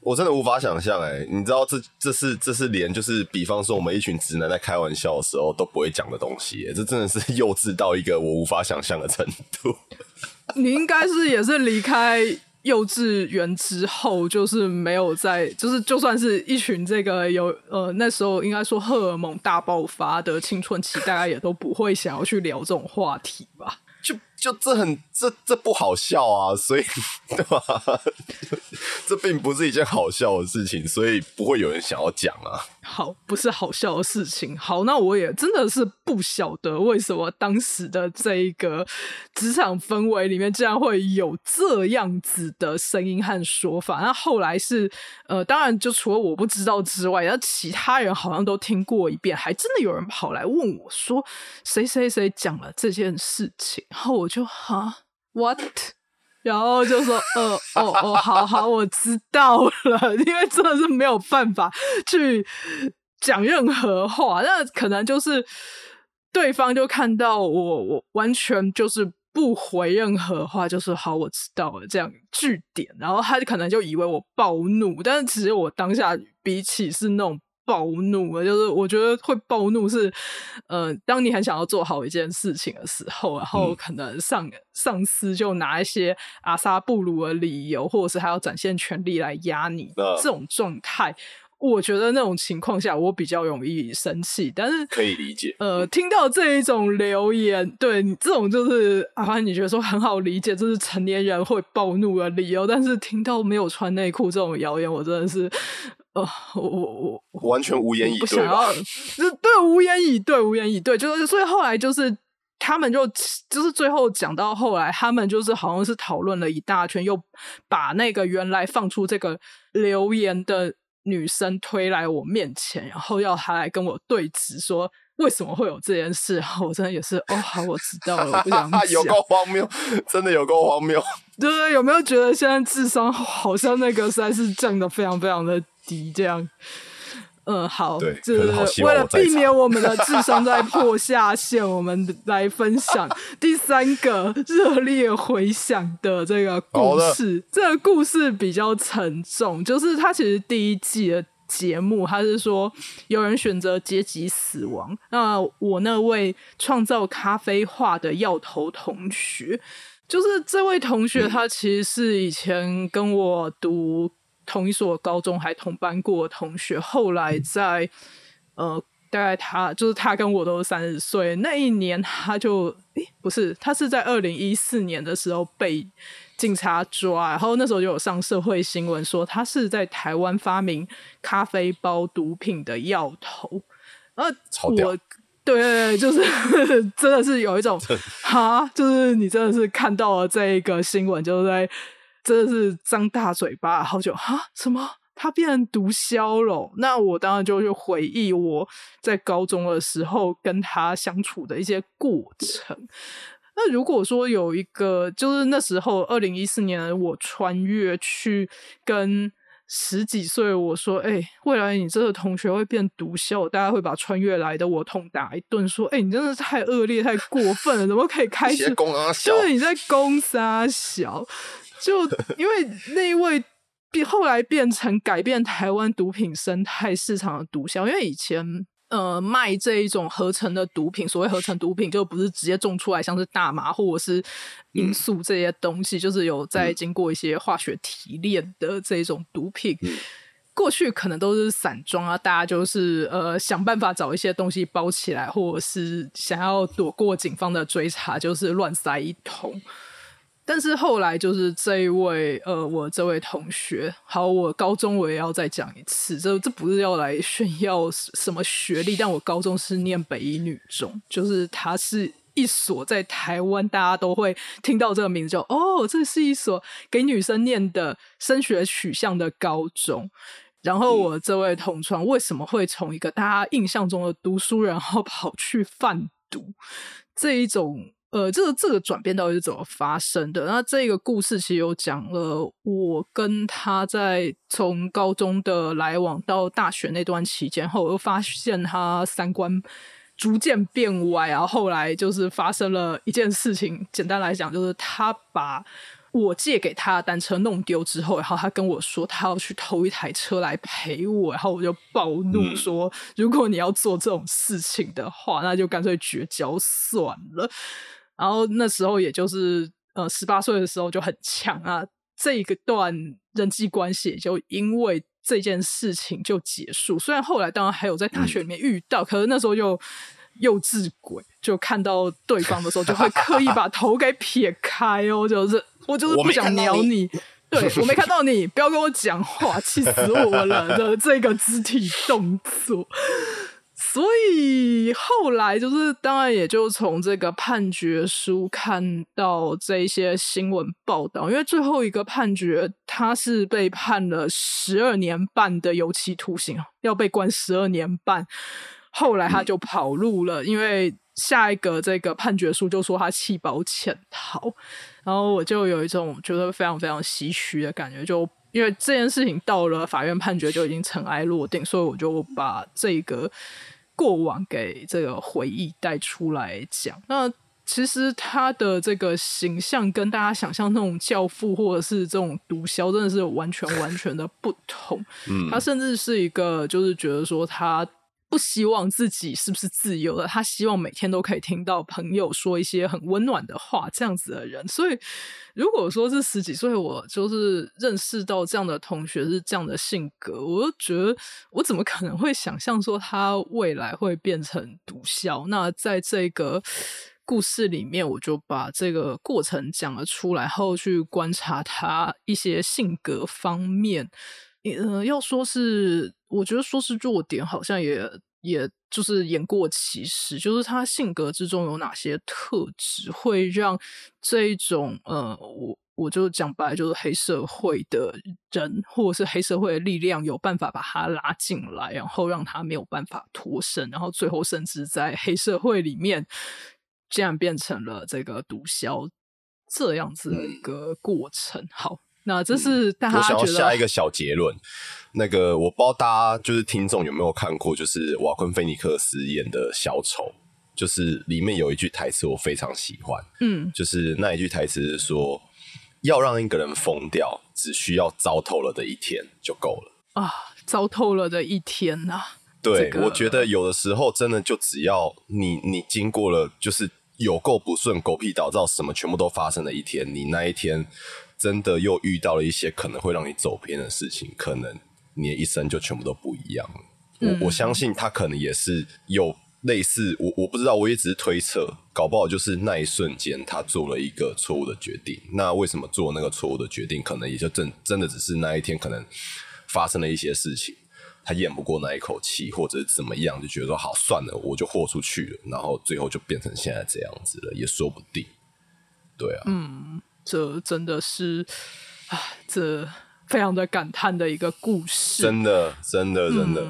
Speaker 2: 我真的无法想象哎，你知道这这是这是连就是比方说我们一群直男在开玩笑的时候都不会讲的东西，这真的是 幼稚到一个我无法想象的程度。
Speaker 1: 你应该是也是离开幼稚园之后，就是没有在，就是就算是一群这个有呃那时候应该说荷尔蒙大爆发的青春期，大家也都不会想要去聊这种话题吧。
Speaker 2: 就就这很这这不好笑啊，所以 对吧？这并不是一件好笑的事情，所以不会有人想要讲啊。
Speaker 1: 好，不是好笑的事情。好，那我也真的是不晓得为什么当时的这一个职场氛围里面，竟然会有这样子的声音和说法。那后来是呃，当然就除了我不知道之外，然后其他人好像都听过一遍，还真的有人跑来问我说，谁谁谁讲了这件事情，然后我就哈 what。然后就说，呃，哦哦，好好，我知道了，因为真的是没有办法去讲任何话，那可能就是对方就看到我，我完全就是不回任何话，就是好，我知道了这样句点，然后他可能就以为我暴怒，但是其实我当下比起是那种。暴怒了，就是我觉得会暴怒是，呃，当你很想要做好一件事情的时候，然后可能上上司就拿一些阿萨布鲁的理由，或者是还要展现权力来压你，这种状态，我觉得那种情况下我比较容易生气。但是
Speaker 2: 可以理解，
Speaker 1: 呃，听到这一种留言，对你这种就是啊，你觉得说很好理解，这是成年人会暴怒的理由。但是听到没有穿内裤这种谣言，我真的是。呃，我我我
Speaker 2: 完全无言以对想
Speaker 1: 要，就 对无言以对，无言以对，就是所以后来就是他们就就是最后讲到后来，他们就是好像是讨论了一大圈，又把那个原来放出这个留言的女生推来我面前，然后要她来跟我对质，说为什么会有这件事。我真的也是，哦，好，我知道了，我不想讲，
Speaker 2: 有够荒谬，真的有够荒谬。
Speaker 1: 对对，有没有觉得现在智商好像那个实在是降的非常非常的？这样，嗯，好，
Speaker 2: 就是
Speaker 1: 为了避免我们的智商在破下限，我们来分享第三个热烈回响的这个故事。这个故事比较沉重，就是它其实第一季的节目，它是说有人选择阶级死亡。那我那位创造咖啡画的药头同学，就是这位同学，他其实是以前跟我读。同一所高中还同班过的同学，后来在呃，大概他就是他跟我都是三十岁那一年，他就诶不是，他是在二零一四年的时候被警察抓，然后那时候就有上社会新闻说他是在台湾发明咖啡包毒品的药头，呃，我对对对，就是 真的是有一种哈，就是你真的是看到了这一个新闻，就是在。真的是张大嘴巴，好久哈？什么？他变成毒枭了？那我当然就去回忆我在高中的时候跟他相处的一些过程。那如果说有一个，就是那时候二零一四年，我穿越去跟十几岁我说：“哎，未来你这个同学会变毒枭，大家会把穿越来的我痛打一顿，说：哎，你真的是太恶劣、太过分了，怎么可以开始？就是你在攻杀小。”就因为那一位变后来变成改变台湾毒品生态市场的毒枭，因为以前呃卖这一种合成的毒品，所谓合成毒品就不是直接种出来，像是大麻或者是罂粟这些东西，就是有在经过一些化学提炼的这种毒品。过去可能都是散装啊，大家就是呃想办法找一些东西包起来，或者是想要躲过警方的追查，就是乱塞一通。但是后来就是这一位呃，我这位同学，好，我高中我也要再讲一次，这这不是要来炫耀什么学历，但我高中是念北一女中，就是它是一所在台湾大家都会听到这个名字，就哦，这是一所给女生念的升学取向的高中。然后我这位同窗为什么会从一个大家印象中的读书人，然后跑去贩毒这一种？呃，这个这个转变到底是怎么发生的？那这个故事其实有讲了，我跟他在从高中的来往到大学那段期间后，我又发现他三观逐渐变歪，然后后来就是发生了一件事情。简单来讲，就是他把我借给他的单车弄丢之后，然后他跟我说他要去偷一台车来陪我，然后我就暴怒说：如果你要做这种事情的话，那就干脆绝交算了。然后那时候也就是呃十八岁的时候就很强啊，这一个段人际关系就因为这件事情就结束。虽然后来当然还有在大学里面遇到，可是那时候就幼稚鬼，就看到对方的时候，就会刻意把头给撇开哦，就是我就是不想鸟你。对我没看到你，不要跟我讲话，气死我了的这个肢体动作。所以后来就是，当然也就从这个判决书看到这些新闻报道，因为最后一个判决他是被判了十二年半的有期徒刑，要被关十二年半。后来他就跑路了，因为下一个这个判决书就说他弃保潜逃，然后我就有一种觉得非常非常唏嘘的感觉，就因为这件事情到了法院判决就已经尘埃落定，所以我就把这个。过往给这个回忆带出来讲，那其实他的这个形象跟大家想象那种教父或者是这种毒枭真的是完全完全的不同。嗯，他甚至是一个就是觉得说他。不希望自己是不是自由的？他希望每天都可以听到朋友说一些很温暖的话，这样子的人。所以，如果说是十几岁，我就是认识到这样的同学是这样的性格，我就觉得我怎么可能会想象说他未来会变成毒枭？那在这个故事里面，我就把这个过程讲了出来，后去观察他一些性格方面。呃，要说是。我觉得说是弱点，好像也也就是言过其实。就是他性格之中有哪些特质，会让这一种呃，我我就讲白，就是黑社会的人，或者是黑社会的力量，有办法把他拉进来，然后让他没有办法脱身，然后最后甚至在黑社会里面，竟然变成了这个毒枭这样子的一个过程。好。那这是大家
Speaker 2: 我想要下一个小结论。那个我不知道大家就是听众有没有看过，就是瓦昆菲尼克斯演的小丑，就是里面有一句台词我非常喜欢，嗯，就是那一句台词是说，要让一个人疯掉，只需要糟透了的一天就够了
Speaker 1: 啊，糟透了的一天呐。
Speaker 2: 对，我觉得有的时候真的就只要你你经过了，就是有够不顺、狗屁倒灶，什么全部都发生的一天，你那一天。真的又遇到了一些可能会让你走偏的事情，可能你的一生就全部都不一样了。我我相信他可能也是有类似，我我不知道，我也只是推测，搞不好就是那一瞬间他做了一个错误的决定。那为什么做那个错误的决定？可能也就真真的只是那一天可能发生了一些事情，他咽不过那一口气，或者怎么样，就觉得说好算了，我就豁出去了，然后最后就变成现在这样子了，也说不定。对啊，
Speaker 1: 嗯。这真的是啊，这非常的感叹的一个故事。
Speaker 2: 真的，真的，真的。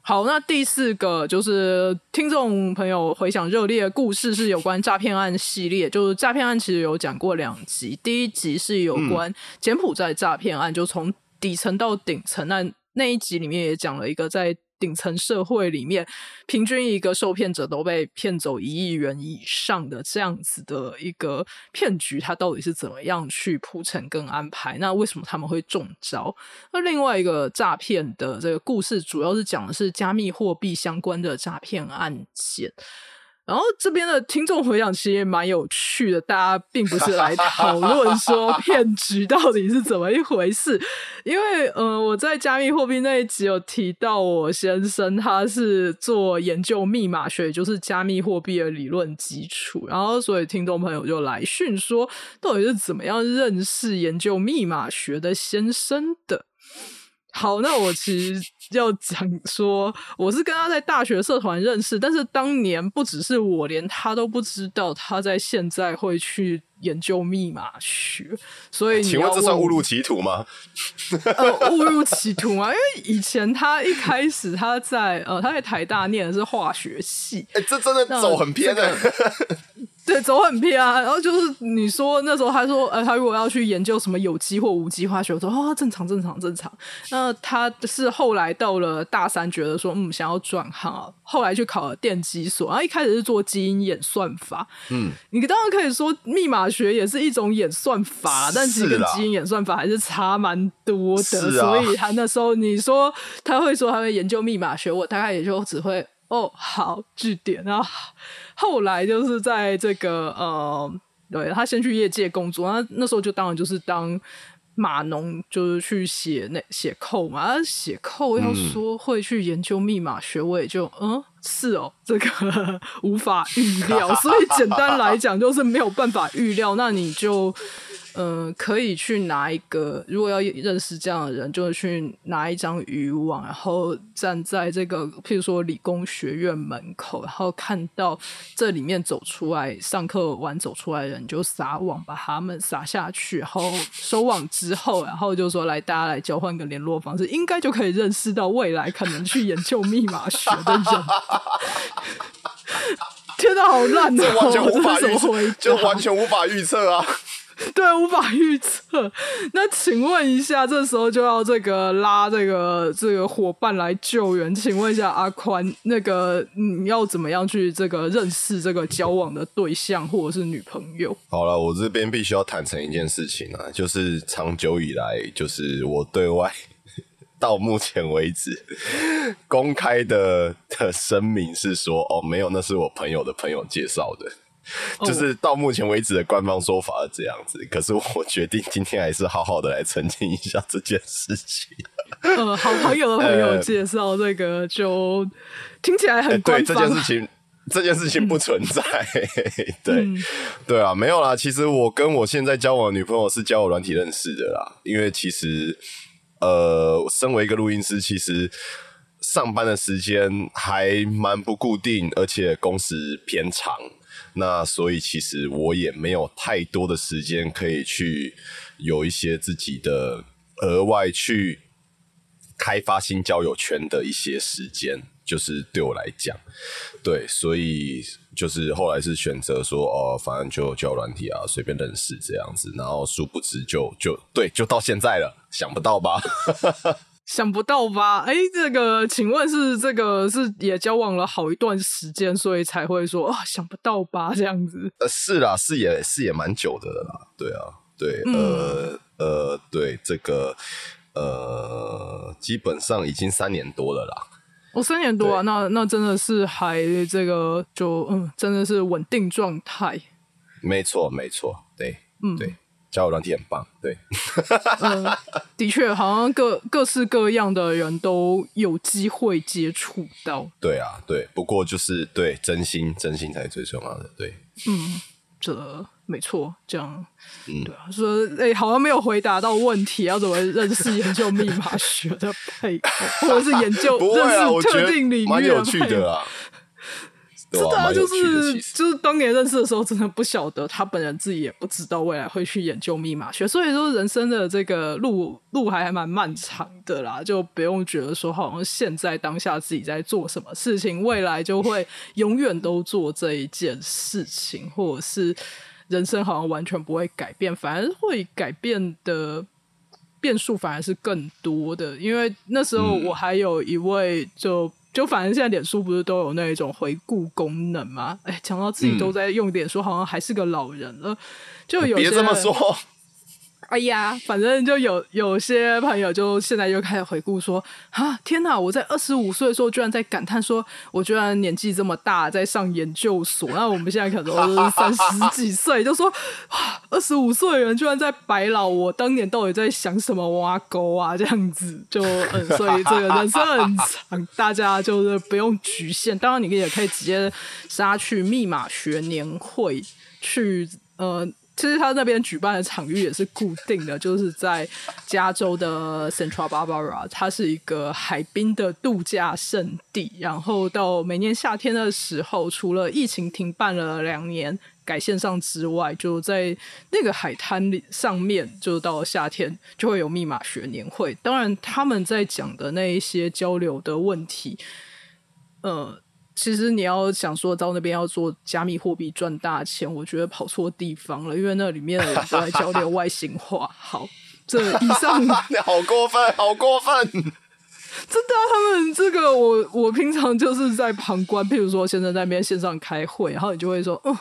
Speaker 1: 好，那第四个就是听众朋友回想热烈的故事，是有关诈骗案系列。就是诈骗案其实有讲过两集，第一集是有关柬埔寨诈骗案，就从底层到顶层。那那一集里面也讲了一个在。顶层社会里面，平均一个受骗者都被骗走一亿元以上的这样子的一个骗局，它到底是怎么样去铺陈跟安排？那为什么他们会中招？那另外一个诈骗的这个故事，主要是讲的是加密货币相关的诈骗案件。然后这边的听众回想其实也蛮有趣的，大家并不是来讨论说骗局到底是怎么一回事，因为呃我在加密货币那一集有提到我先生他是做研究密码学，就是加密货币的理论基础，然后所以听众朋友就来讯说到底是怎么样认识研究密码学的先生的。好，那我其实要讲说，我是跟他在大学社团认识，但是当年不只是我，连他都不知道他在现在会去研究密码学，所以
Speaker 2: 请问这算误入歧途吗？
Speaker 1: 呃，误入歧途吗？因为以前他一开始他在呃他在台大念的是化学系，
Speaker 2: 哎，这真的走很偏的。
Speaker 1: 对，走很偏啊。然后就是你说那时候，他说，呃，他如果要去研究什么有机或无机化学，我说啊，正常，正常，正常。那他是后来到了大三，觉得说，嗯，想要转行啊。后来去考了电机所，然后一开始是做基因演算法。嗯，你当然可以说密码学也是一种演算法，但其实跟基因演算法还是差蛮多的。所以他那时候你说他会说他会研究密码学，我大概也就只会。哦，好，据点。然后后来就是在这个呃，对他先去业界工作，那那时候就当然就是当码农，就是去写那写扣嘛。写扣要说会去研究密码学，我也就嗯，是哦，这个无法预料，所以简单来讲就是没有办法预料。那你就。嗯，可以去拿一个，如果要认识这样的人，就是去拿一张渔网，然后站在这个，譬如说理工学院门口，然后看到这里面走出来上课完走出来的人，就撒网把他们撒下去，然后收网之后，然后就说来大家来交换个联络方式，应该就可以认识到未来可能去研究密码学的人。天哪，好烂
Speaker 2: 这完全无法
Speaker 1: 预
Speaker 2: 测，就完全无法预测啊！
Speaker 1: 对，无法预测。那请问一下，这时候就要这个拉这个这个伙伴来救援。请问一下，阿宽，那个你要怎么样去这个认识这个交往的对象或者是女朋友？
Speaker 2: 好了，我这边必须要坦诚一件事情啊，就是长久以来，就是我对外到目前为止公开的的声明是说，哦，没有，那是我朋友的朋友介绍的。就是到目前为止的官方说法是这样子，可是我决定今天还是好好的来澄清一下这件事情。
Speaker 1: 呃，好朋友的朋友介绍这个，就听起来很
Speaker 2: 对这件事情，这件事情不存在。对对啊，没有啦。其实我跟我现在交往的女朋友是交友软体认识的啦。因为其实呃，身为一个录音师，其实上班的时间还蛮不固定，而且工时偏长。那所以其实我也没有太多的时间可以去有一些自己的额外去开发新交友圈的一些时间，就是对我来讲，对，所以就是后来是选择说哦，反正就交软体啊，随便认识这样子，然后殊不知就就对，就到现在了，想不到吧？
Speaker 1: 想不到吧？哎，这个，请问是这个是也交往了好一段时间，所以才会说啊，想不到吧？这样子？
Speaker 2: 呃，是啦，是也是也蛮久的了啦。对啊，对，呃呃，对这个呃，基本上已经三年多了啦。
Speaker 1: 哦，三年多啊，那那真的是还这个就嗯，真的是稳定状态。
Speaker 2: 没错，没错，对，嗯，对。交友软体很棒，对，
Speaker 1: 嗯，的确，好像各各式各样的人都有机会接触到，
Speaker 2: 对啊，对，不过就是对真心，真心才是最重要的，对，
Speaker 1: 嗯，这没错，这样，嗯，对啊，说，哎，好像没有回答到问题，要怎么认识研究密码学的配偶，或者是研究 认识特定领域
Speaker 2: 蛮有趣的啊。
Speaker 1: 是的，就是就是当年认识的时候，真的不晓得他本人自己也不知道未来会去研究密码学，所以说人生的这个路路还还蛮漫长的啦，就不用觉得说好像现在当下自己在做什么事情，未来就会永远都做这一件事情，或者是人生好像完全不会改变，反而会改变的变数反而是更多的，因为那时候我还有一位就。就反正现在脸书不是都有那一种回顾功能吗？哎，讲到自己都在用脸书，好像还是个老人了。就有
Speaker 2: 别这么说。
Speaker 1: 哎呀，反正就有有些朋友就现在又开始回顾说啊，天哪！我在二十五岁的时候居然在感叹说，我居然年纪这么大在上研究所。那我们现在可能都是三十几岁，就说哇，二十五岁的人居然在白老，我当年到底在想什么挖沟啊？这样子就嗯，所以这个人生很长，大家就是不用局限。当然，你也可以直接杀去密码学年会去呃。其实他那边举办的场域也是固定的，就是在加州的 Central Barbara，它是一个海滨的度假胜地。然后到每年夏天的时候，除了疫情停办了两年改线上之外，就在那个海滩里上面，就到夏天就会有密码学年会。当然，他们在讲的那一些交流的问题，呃。其实你要想说到那边要做加密货币赚大钱，我觉得跑错地方了，因为那里面的人都在交流外星话。好，这以上
Speaker 2: 好过分，好过分！
Speaker 1: 真的，他们这个我我平常就是在旁观，譬如说现在在那边线上开会，然后你就会说，嗯，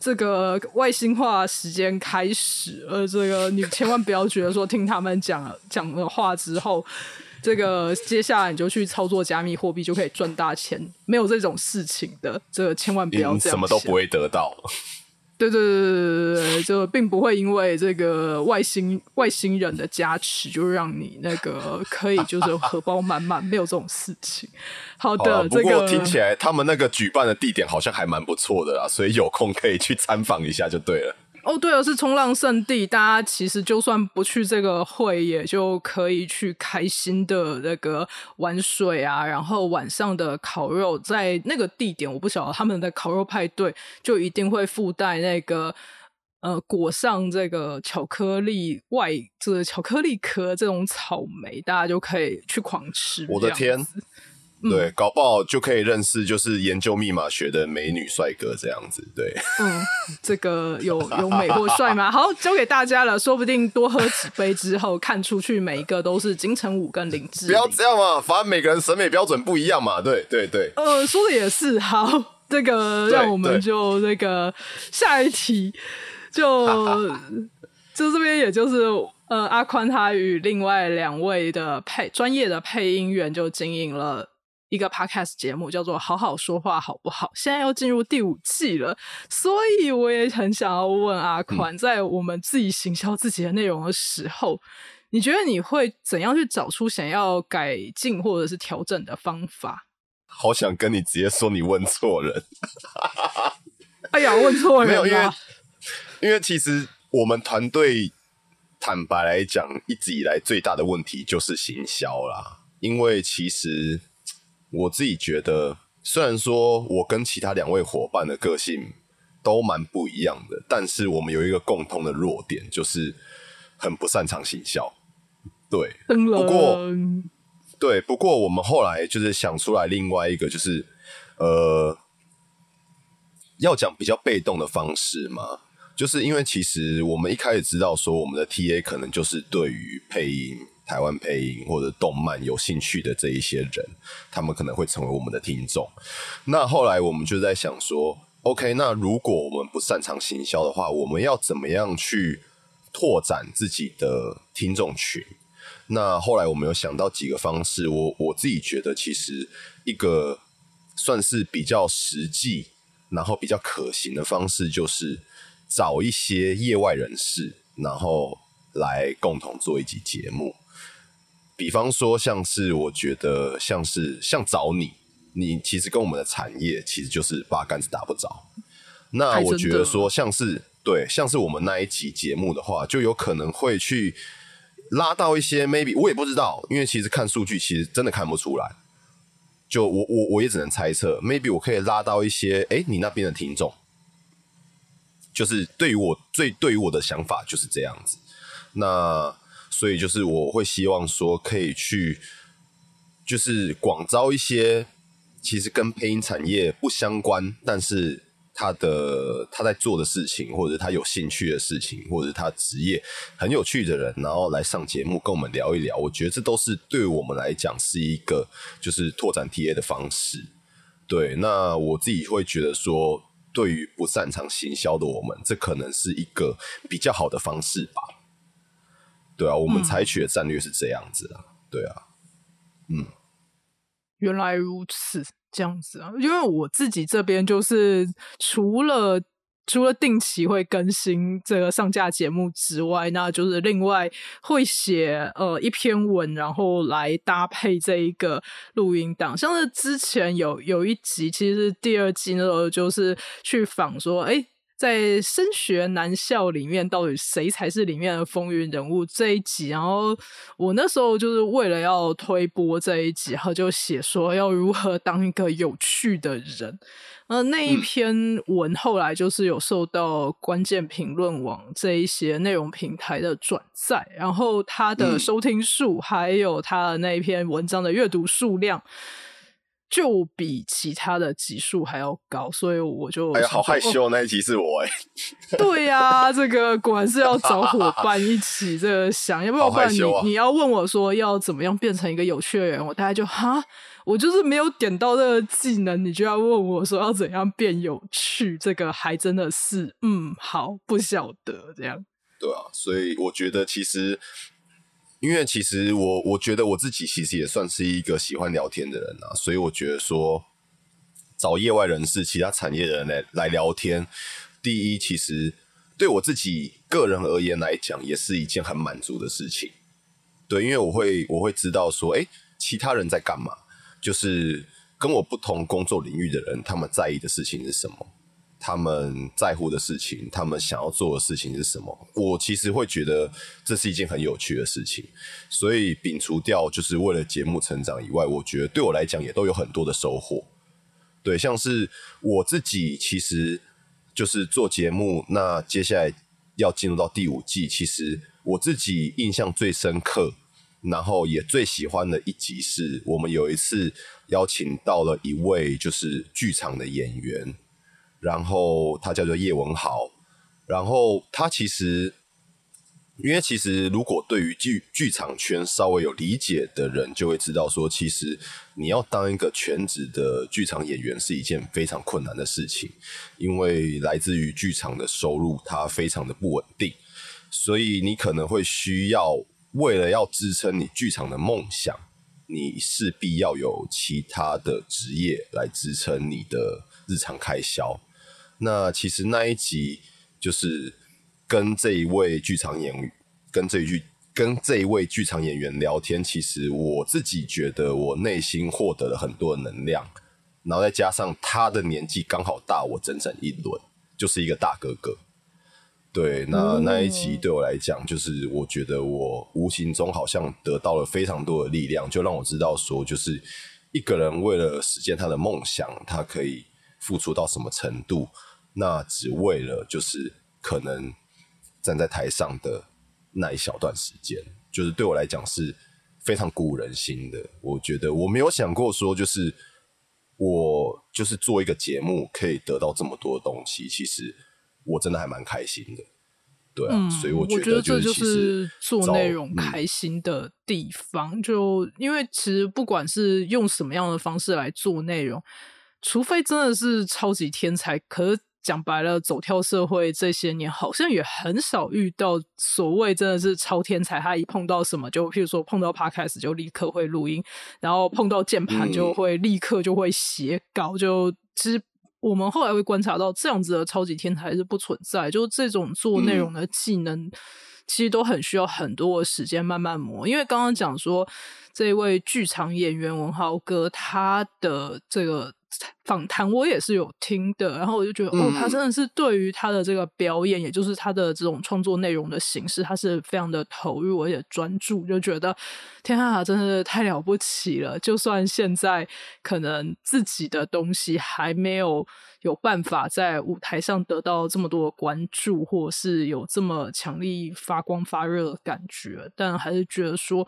Speaker 1: 这个外星话时间开始，呃，这个你千万不要觉得说听他们讲讲的话之后。这个接下来你就去操作加密货币就可以赚大钱，没有这种事情的，这个千万不要这样
Speaker 2: 什么都不会得到。
Speaker 1: 对对对对对对，就并不会因为这个外星外星人的加持，就让你那个可以就是荷包满满，没有这种事情。好的，
Speaker 2: 不过听起来他们那个举办的地点好像还蛮不错的啦，所以有空可以去参访一下就对了。
Speaker 1: 哦，对了，是冲浪圣地，大家其实就算不去这个会，也就可以去开心的那个玩水啊，然后晚上的烤肉，在那个地点，我不晓得他们的烤肉派对就一定会附带那个呃裹上这个巧克力外，这个巧克力壳这种草莓，大家就可以去狂吃。
Speaker 2: 我的天！对，搞不好就可以认识就是研究密码学的美女帅哥这样子。对，
Speaker 1: 嗯，这个有有美或帅吗？好，交给大家了。说不定多喝几杯之后，看出去每一个都是金城武跟林志。
Speaker 2: 不要这样嘛，反正每个人审美标准不一样嘛。对对对。
Speaker 1: 呃，说的也是。好，这个让我们就那个下一题，就就这边也就是呃，阿宽他与另外两位的配专业的配音员就经营了。一个 podcast 节目叫做《好好说话好不好》，现在要进入第五季了，所以我也很想要问阿宽，在我们自己行销自己的内容的时候，你觉得你会怎样去找出想要改进或者是调整的方法？
Speaker 2: 好想跟你直接说，你问错人。
Speaker 1: 哎呀，问错人
Speaker 2: 没有，因为因为其实我们团队坦白来讲，一直以来最大的问题就是行销啦，因为其实。我自己觉得，虽然说我跟其他两位伙伴的个性都蛮不一样的，但是我们有一个共同的弱点，就是很不擅长行销。对，不过对，不过我们后来就是想出来另外一个，就是呃，要讲比较被动的方式嘛，就是因为其实我们一开始知道说，我们的 T A 可能就是对于配音。台湾配音或者动漫有兴趣的这一些人，他们可能会成为我们的听众。那后来我们就在想说，OK，那如果我们不擅长行销的话，我们要怎么样去拓展自己的听众群？那后来我们有想到几个方式，我我自己觉得其实一个算是比较实际，然后比较可行的方式，就是找一些业外人士，然后来共同做一集节目。比方说，像是我觉得像是像找你，你其实跟我们的产业其实就是八竿子打不着。那我觉得说，像是对，像是我们那一集节目的话，就有可能会去拉到一些 maybe 我也不知道，因为其实看数据其实真的看不出来。就我我我也只能猜测，maybe 我可以拉到一些哎，你那边的听众，就是对于我最对于我的想法就是这样子。那。所以就是我会希望说可以去，就是广招一些其实跟配音产业不相关，但是他的他在做的事情，或者他有兴趣的事情，或者他职业很有趣的人，然后来上节目跟我们聊一聊。我觉得这都是对我们来讲是一个就是拓展 TA 的方式。对，那我自己会觉得说，对于不擅长行销的我们，这可能是一个比较好的方式吧。对啊，我们采取的战略是这样子啊，对啊，嗯，
Speaker 1: 原来如此，这样子啊，因为我自己这边就是除了除了定期会更新这个上架节目之外，那就是另外会写呃一篇文，然后来搭配这一个录音档，像是之前有有一集，其实第二季那时候就是去访说，哎。在升学男校里面，到底谁才是里面的风云人物？这一集，然后我那时候就是为了要推播这一集，然后就写说要如何当一个有趣的人。呃，那一篇文后来就是有受到关键评论网这一些内容平台的转载，然后它的收听数还有它的那一篇文章的阅读数量。就比其他的级数还要高，所以我就
Speaker 2: 哎呀，好害羞，那一集是我哎。
Speaker 1: 对呀，这个果然是要找伙 伴一起这个想，要不然你你要问我说要怎么样变成一个有趣的人，我大概就哈，我就是没有点到这个技能，你就要问我说要怎样变有趣，这个还真的是嗯，好不晓得这样。
Speaker 2: 对啊，所以我觉得其实。因为其实我我觉得我自己其实也算是一个喜欢聊天的人啊，所以我觉得说找业外人士、其他产业的人来来聊天，第一，其实对我自己个人而言来讲，也是一件很满足的事情。对，因为我会我会知道说，哎，其他人在干嘛，就是跟我不同工作领域的人，他们在意的事情是什么。他们在乎的事情，他们想要做的事情是什么？我其实会觉得这是一件很有趣的事情，所以摒除掉就是为了节目成长以外，我觉得对我来讲也都有很多的收获。对，像是我自己其实就是做节目，那接下来要进入到第五季，其实我自己印象最深刻，然后也最喜欢的一集是我们有一次邀请到了一位就是剧场的演员。然后他叫做叶文豪，然后他其实，因为其实如果对于剧剧场圈稍微有理解的人，就会知道说，其实你要当一个全职的剧场演员是一件非常困难的事情，因为来自于剧场的收入它非常的不稳定，所以你可能会需要为了要支撑你剧场的梦想，你势必要有其他的职业来支撑你的日常开销。那其实那一集就是跟这一位剧场演员，跟这一句跟这一位剧场演员聊天。其实我自己觉得我内心获得了很多的能量，然后再加上他的年纪刚好大我整整一轮，就是一个大哥哥。对，那那一集对我来讲，就是我觉得我无形中好像得到了非常多的力量，就让我知道说，就是一个人为了实现他的梦想，他可以。付出到什么程度？那只为了就是可能站在台上的那一小段时间，就是对我来讲是非常鼓舞人心的。我觉得我没有想过说，就是我就是做一个节目可以得到这么多东西，其实我真的还蛮开心的。对啊，所以我觉
Speaker 1: 得这
Speaker 2: 就
Speaker 1: 是做内容开心的地方。就因为其实不管是用什么样的方式来做内容。除非真的是超级天才，可是讲白了，走跳社会这些年，好像也很少遇到所谓真的是超天才。他一碰到什么，就譬如说碰到 Podcast 就立刻会录音，然后碰到键盘就会立刻就会写稿。就其实我们后来会观察到，这样子的超级天才是不存在。就是这种做内容的技能，其实都很需要很多的时间慢慢磨。因为刚刚讲说，这位剧场演员文豪哥，他的这个。访谈我也是有听的，然后我就觉得哦，他真的是对于他的这个表演，也就是他的这种创作内容的形式，他是非常的投入而且专注，就觉得天啊，真的太了不起了！就算现在可能自己的东西还没有有办法在舞台上得到这么多的关注，或是有这么强力发光发热的感觉，但还是觉得说。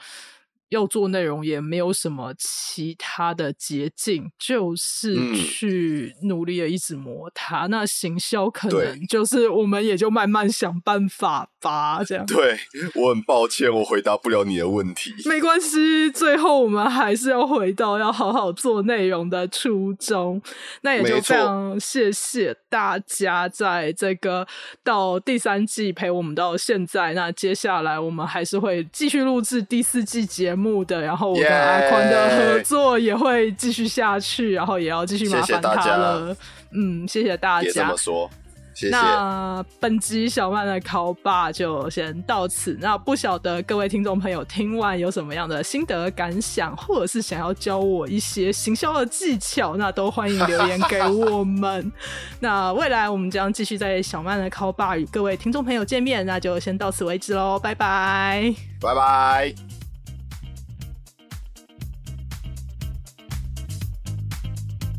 Speaker 1: 要做内容也没有什么其他的捷径，就是去努力的一直磨它。那行销可能就是我们也就慢慢想办法吧。这样，
Speaker 2: 对我很抱歉，我回答不了你的问题。
Speaker 1: 没关系，最后我们还是要回到要好好做内容的初衷。那也就非常谢谢大家在这个到第三季陪我们到现在。那接下来我们还是会继续录制第四季节。目的，然后我跟阿宽的合作也会继续下去，然后也要继续麻烦他了。嗯，谢谢大家。
Speaker 2: 这么说，谢谢。
Speaker 1: 那本集小曼的考霸就先到此。那不晓得各位听众朋友听完有什么样的心得感想，或者是想要教我一些行销的技巧，那都欢迎留言给我们。那未来我们将继续在小曼的考霸与各位听众朋友见面，那就先到此为止喽，拜拜，
Speaker 2: 拜拜。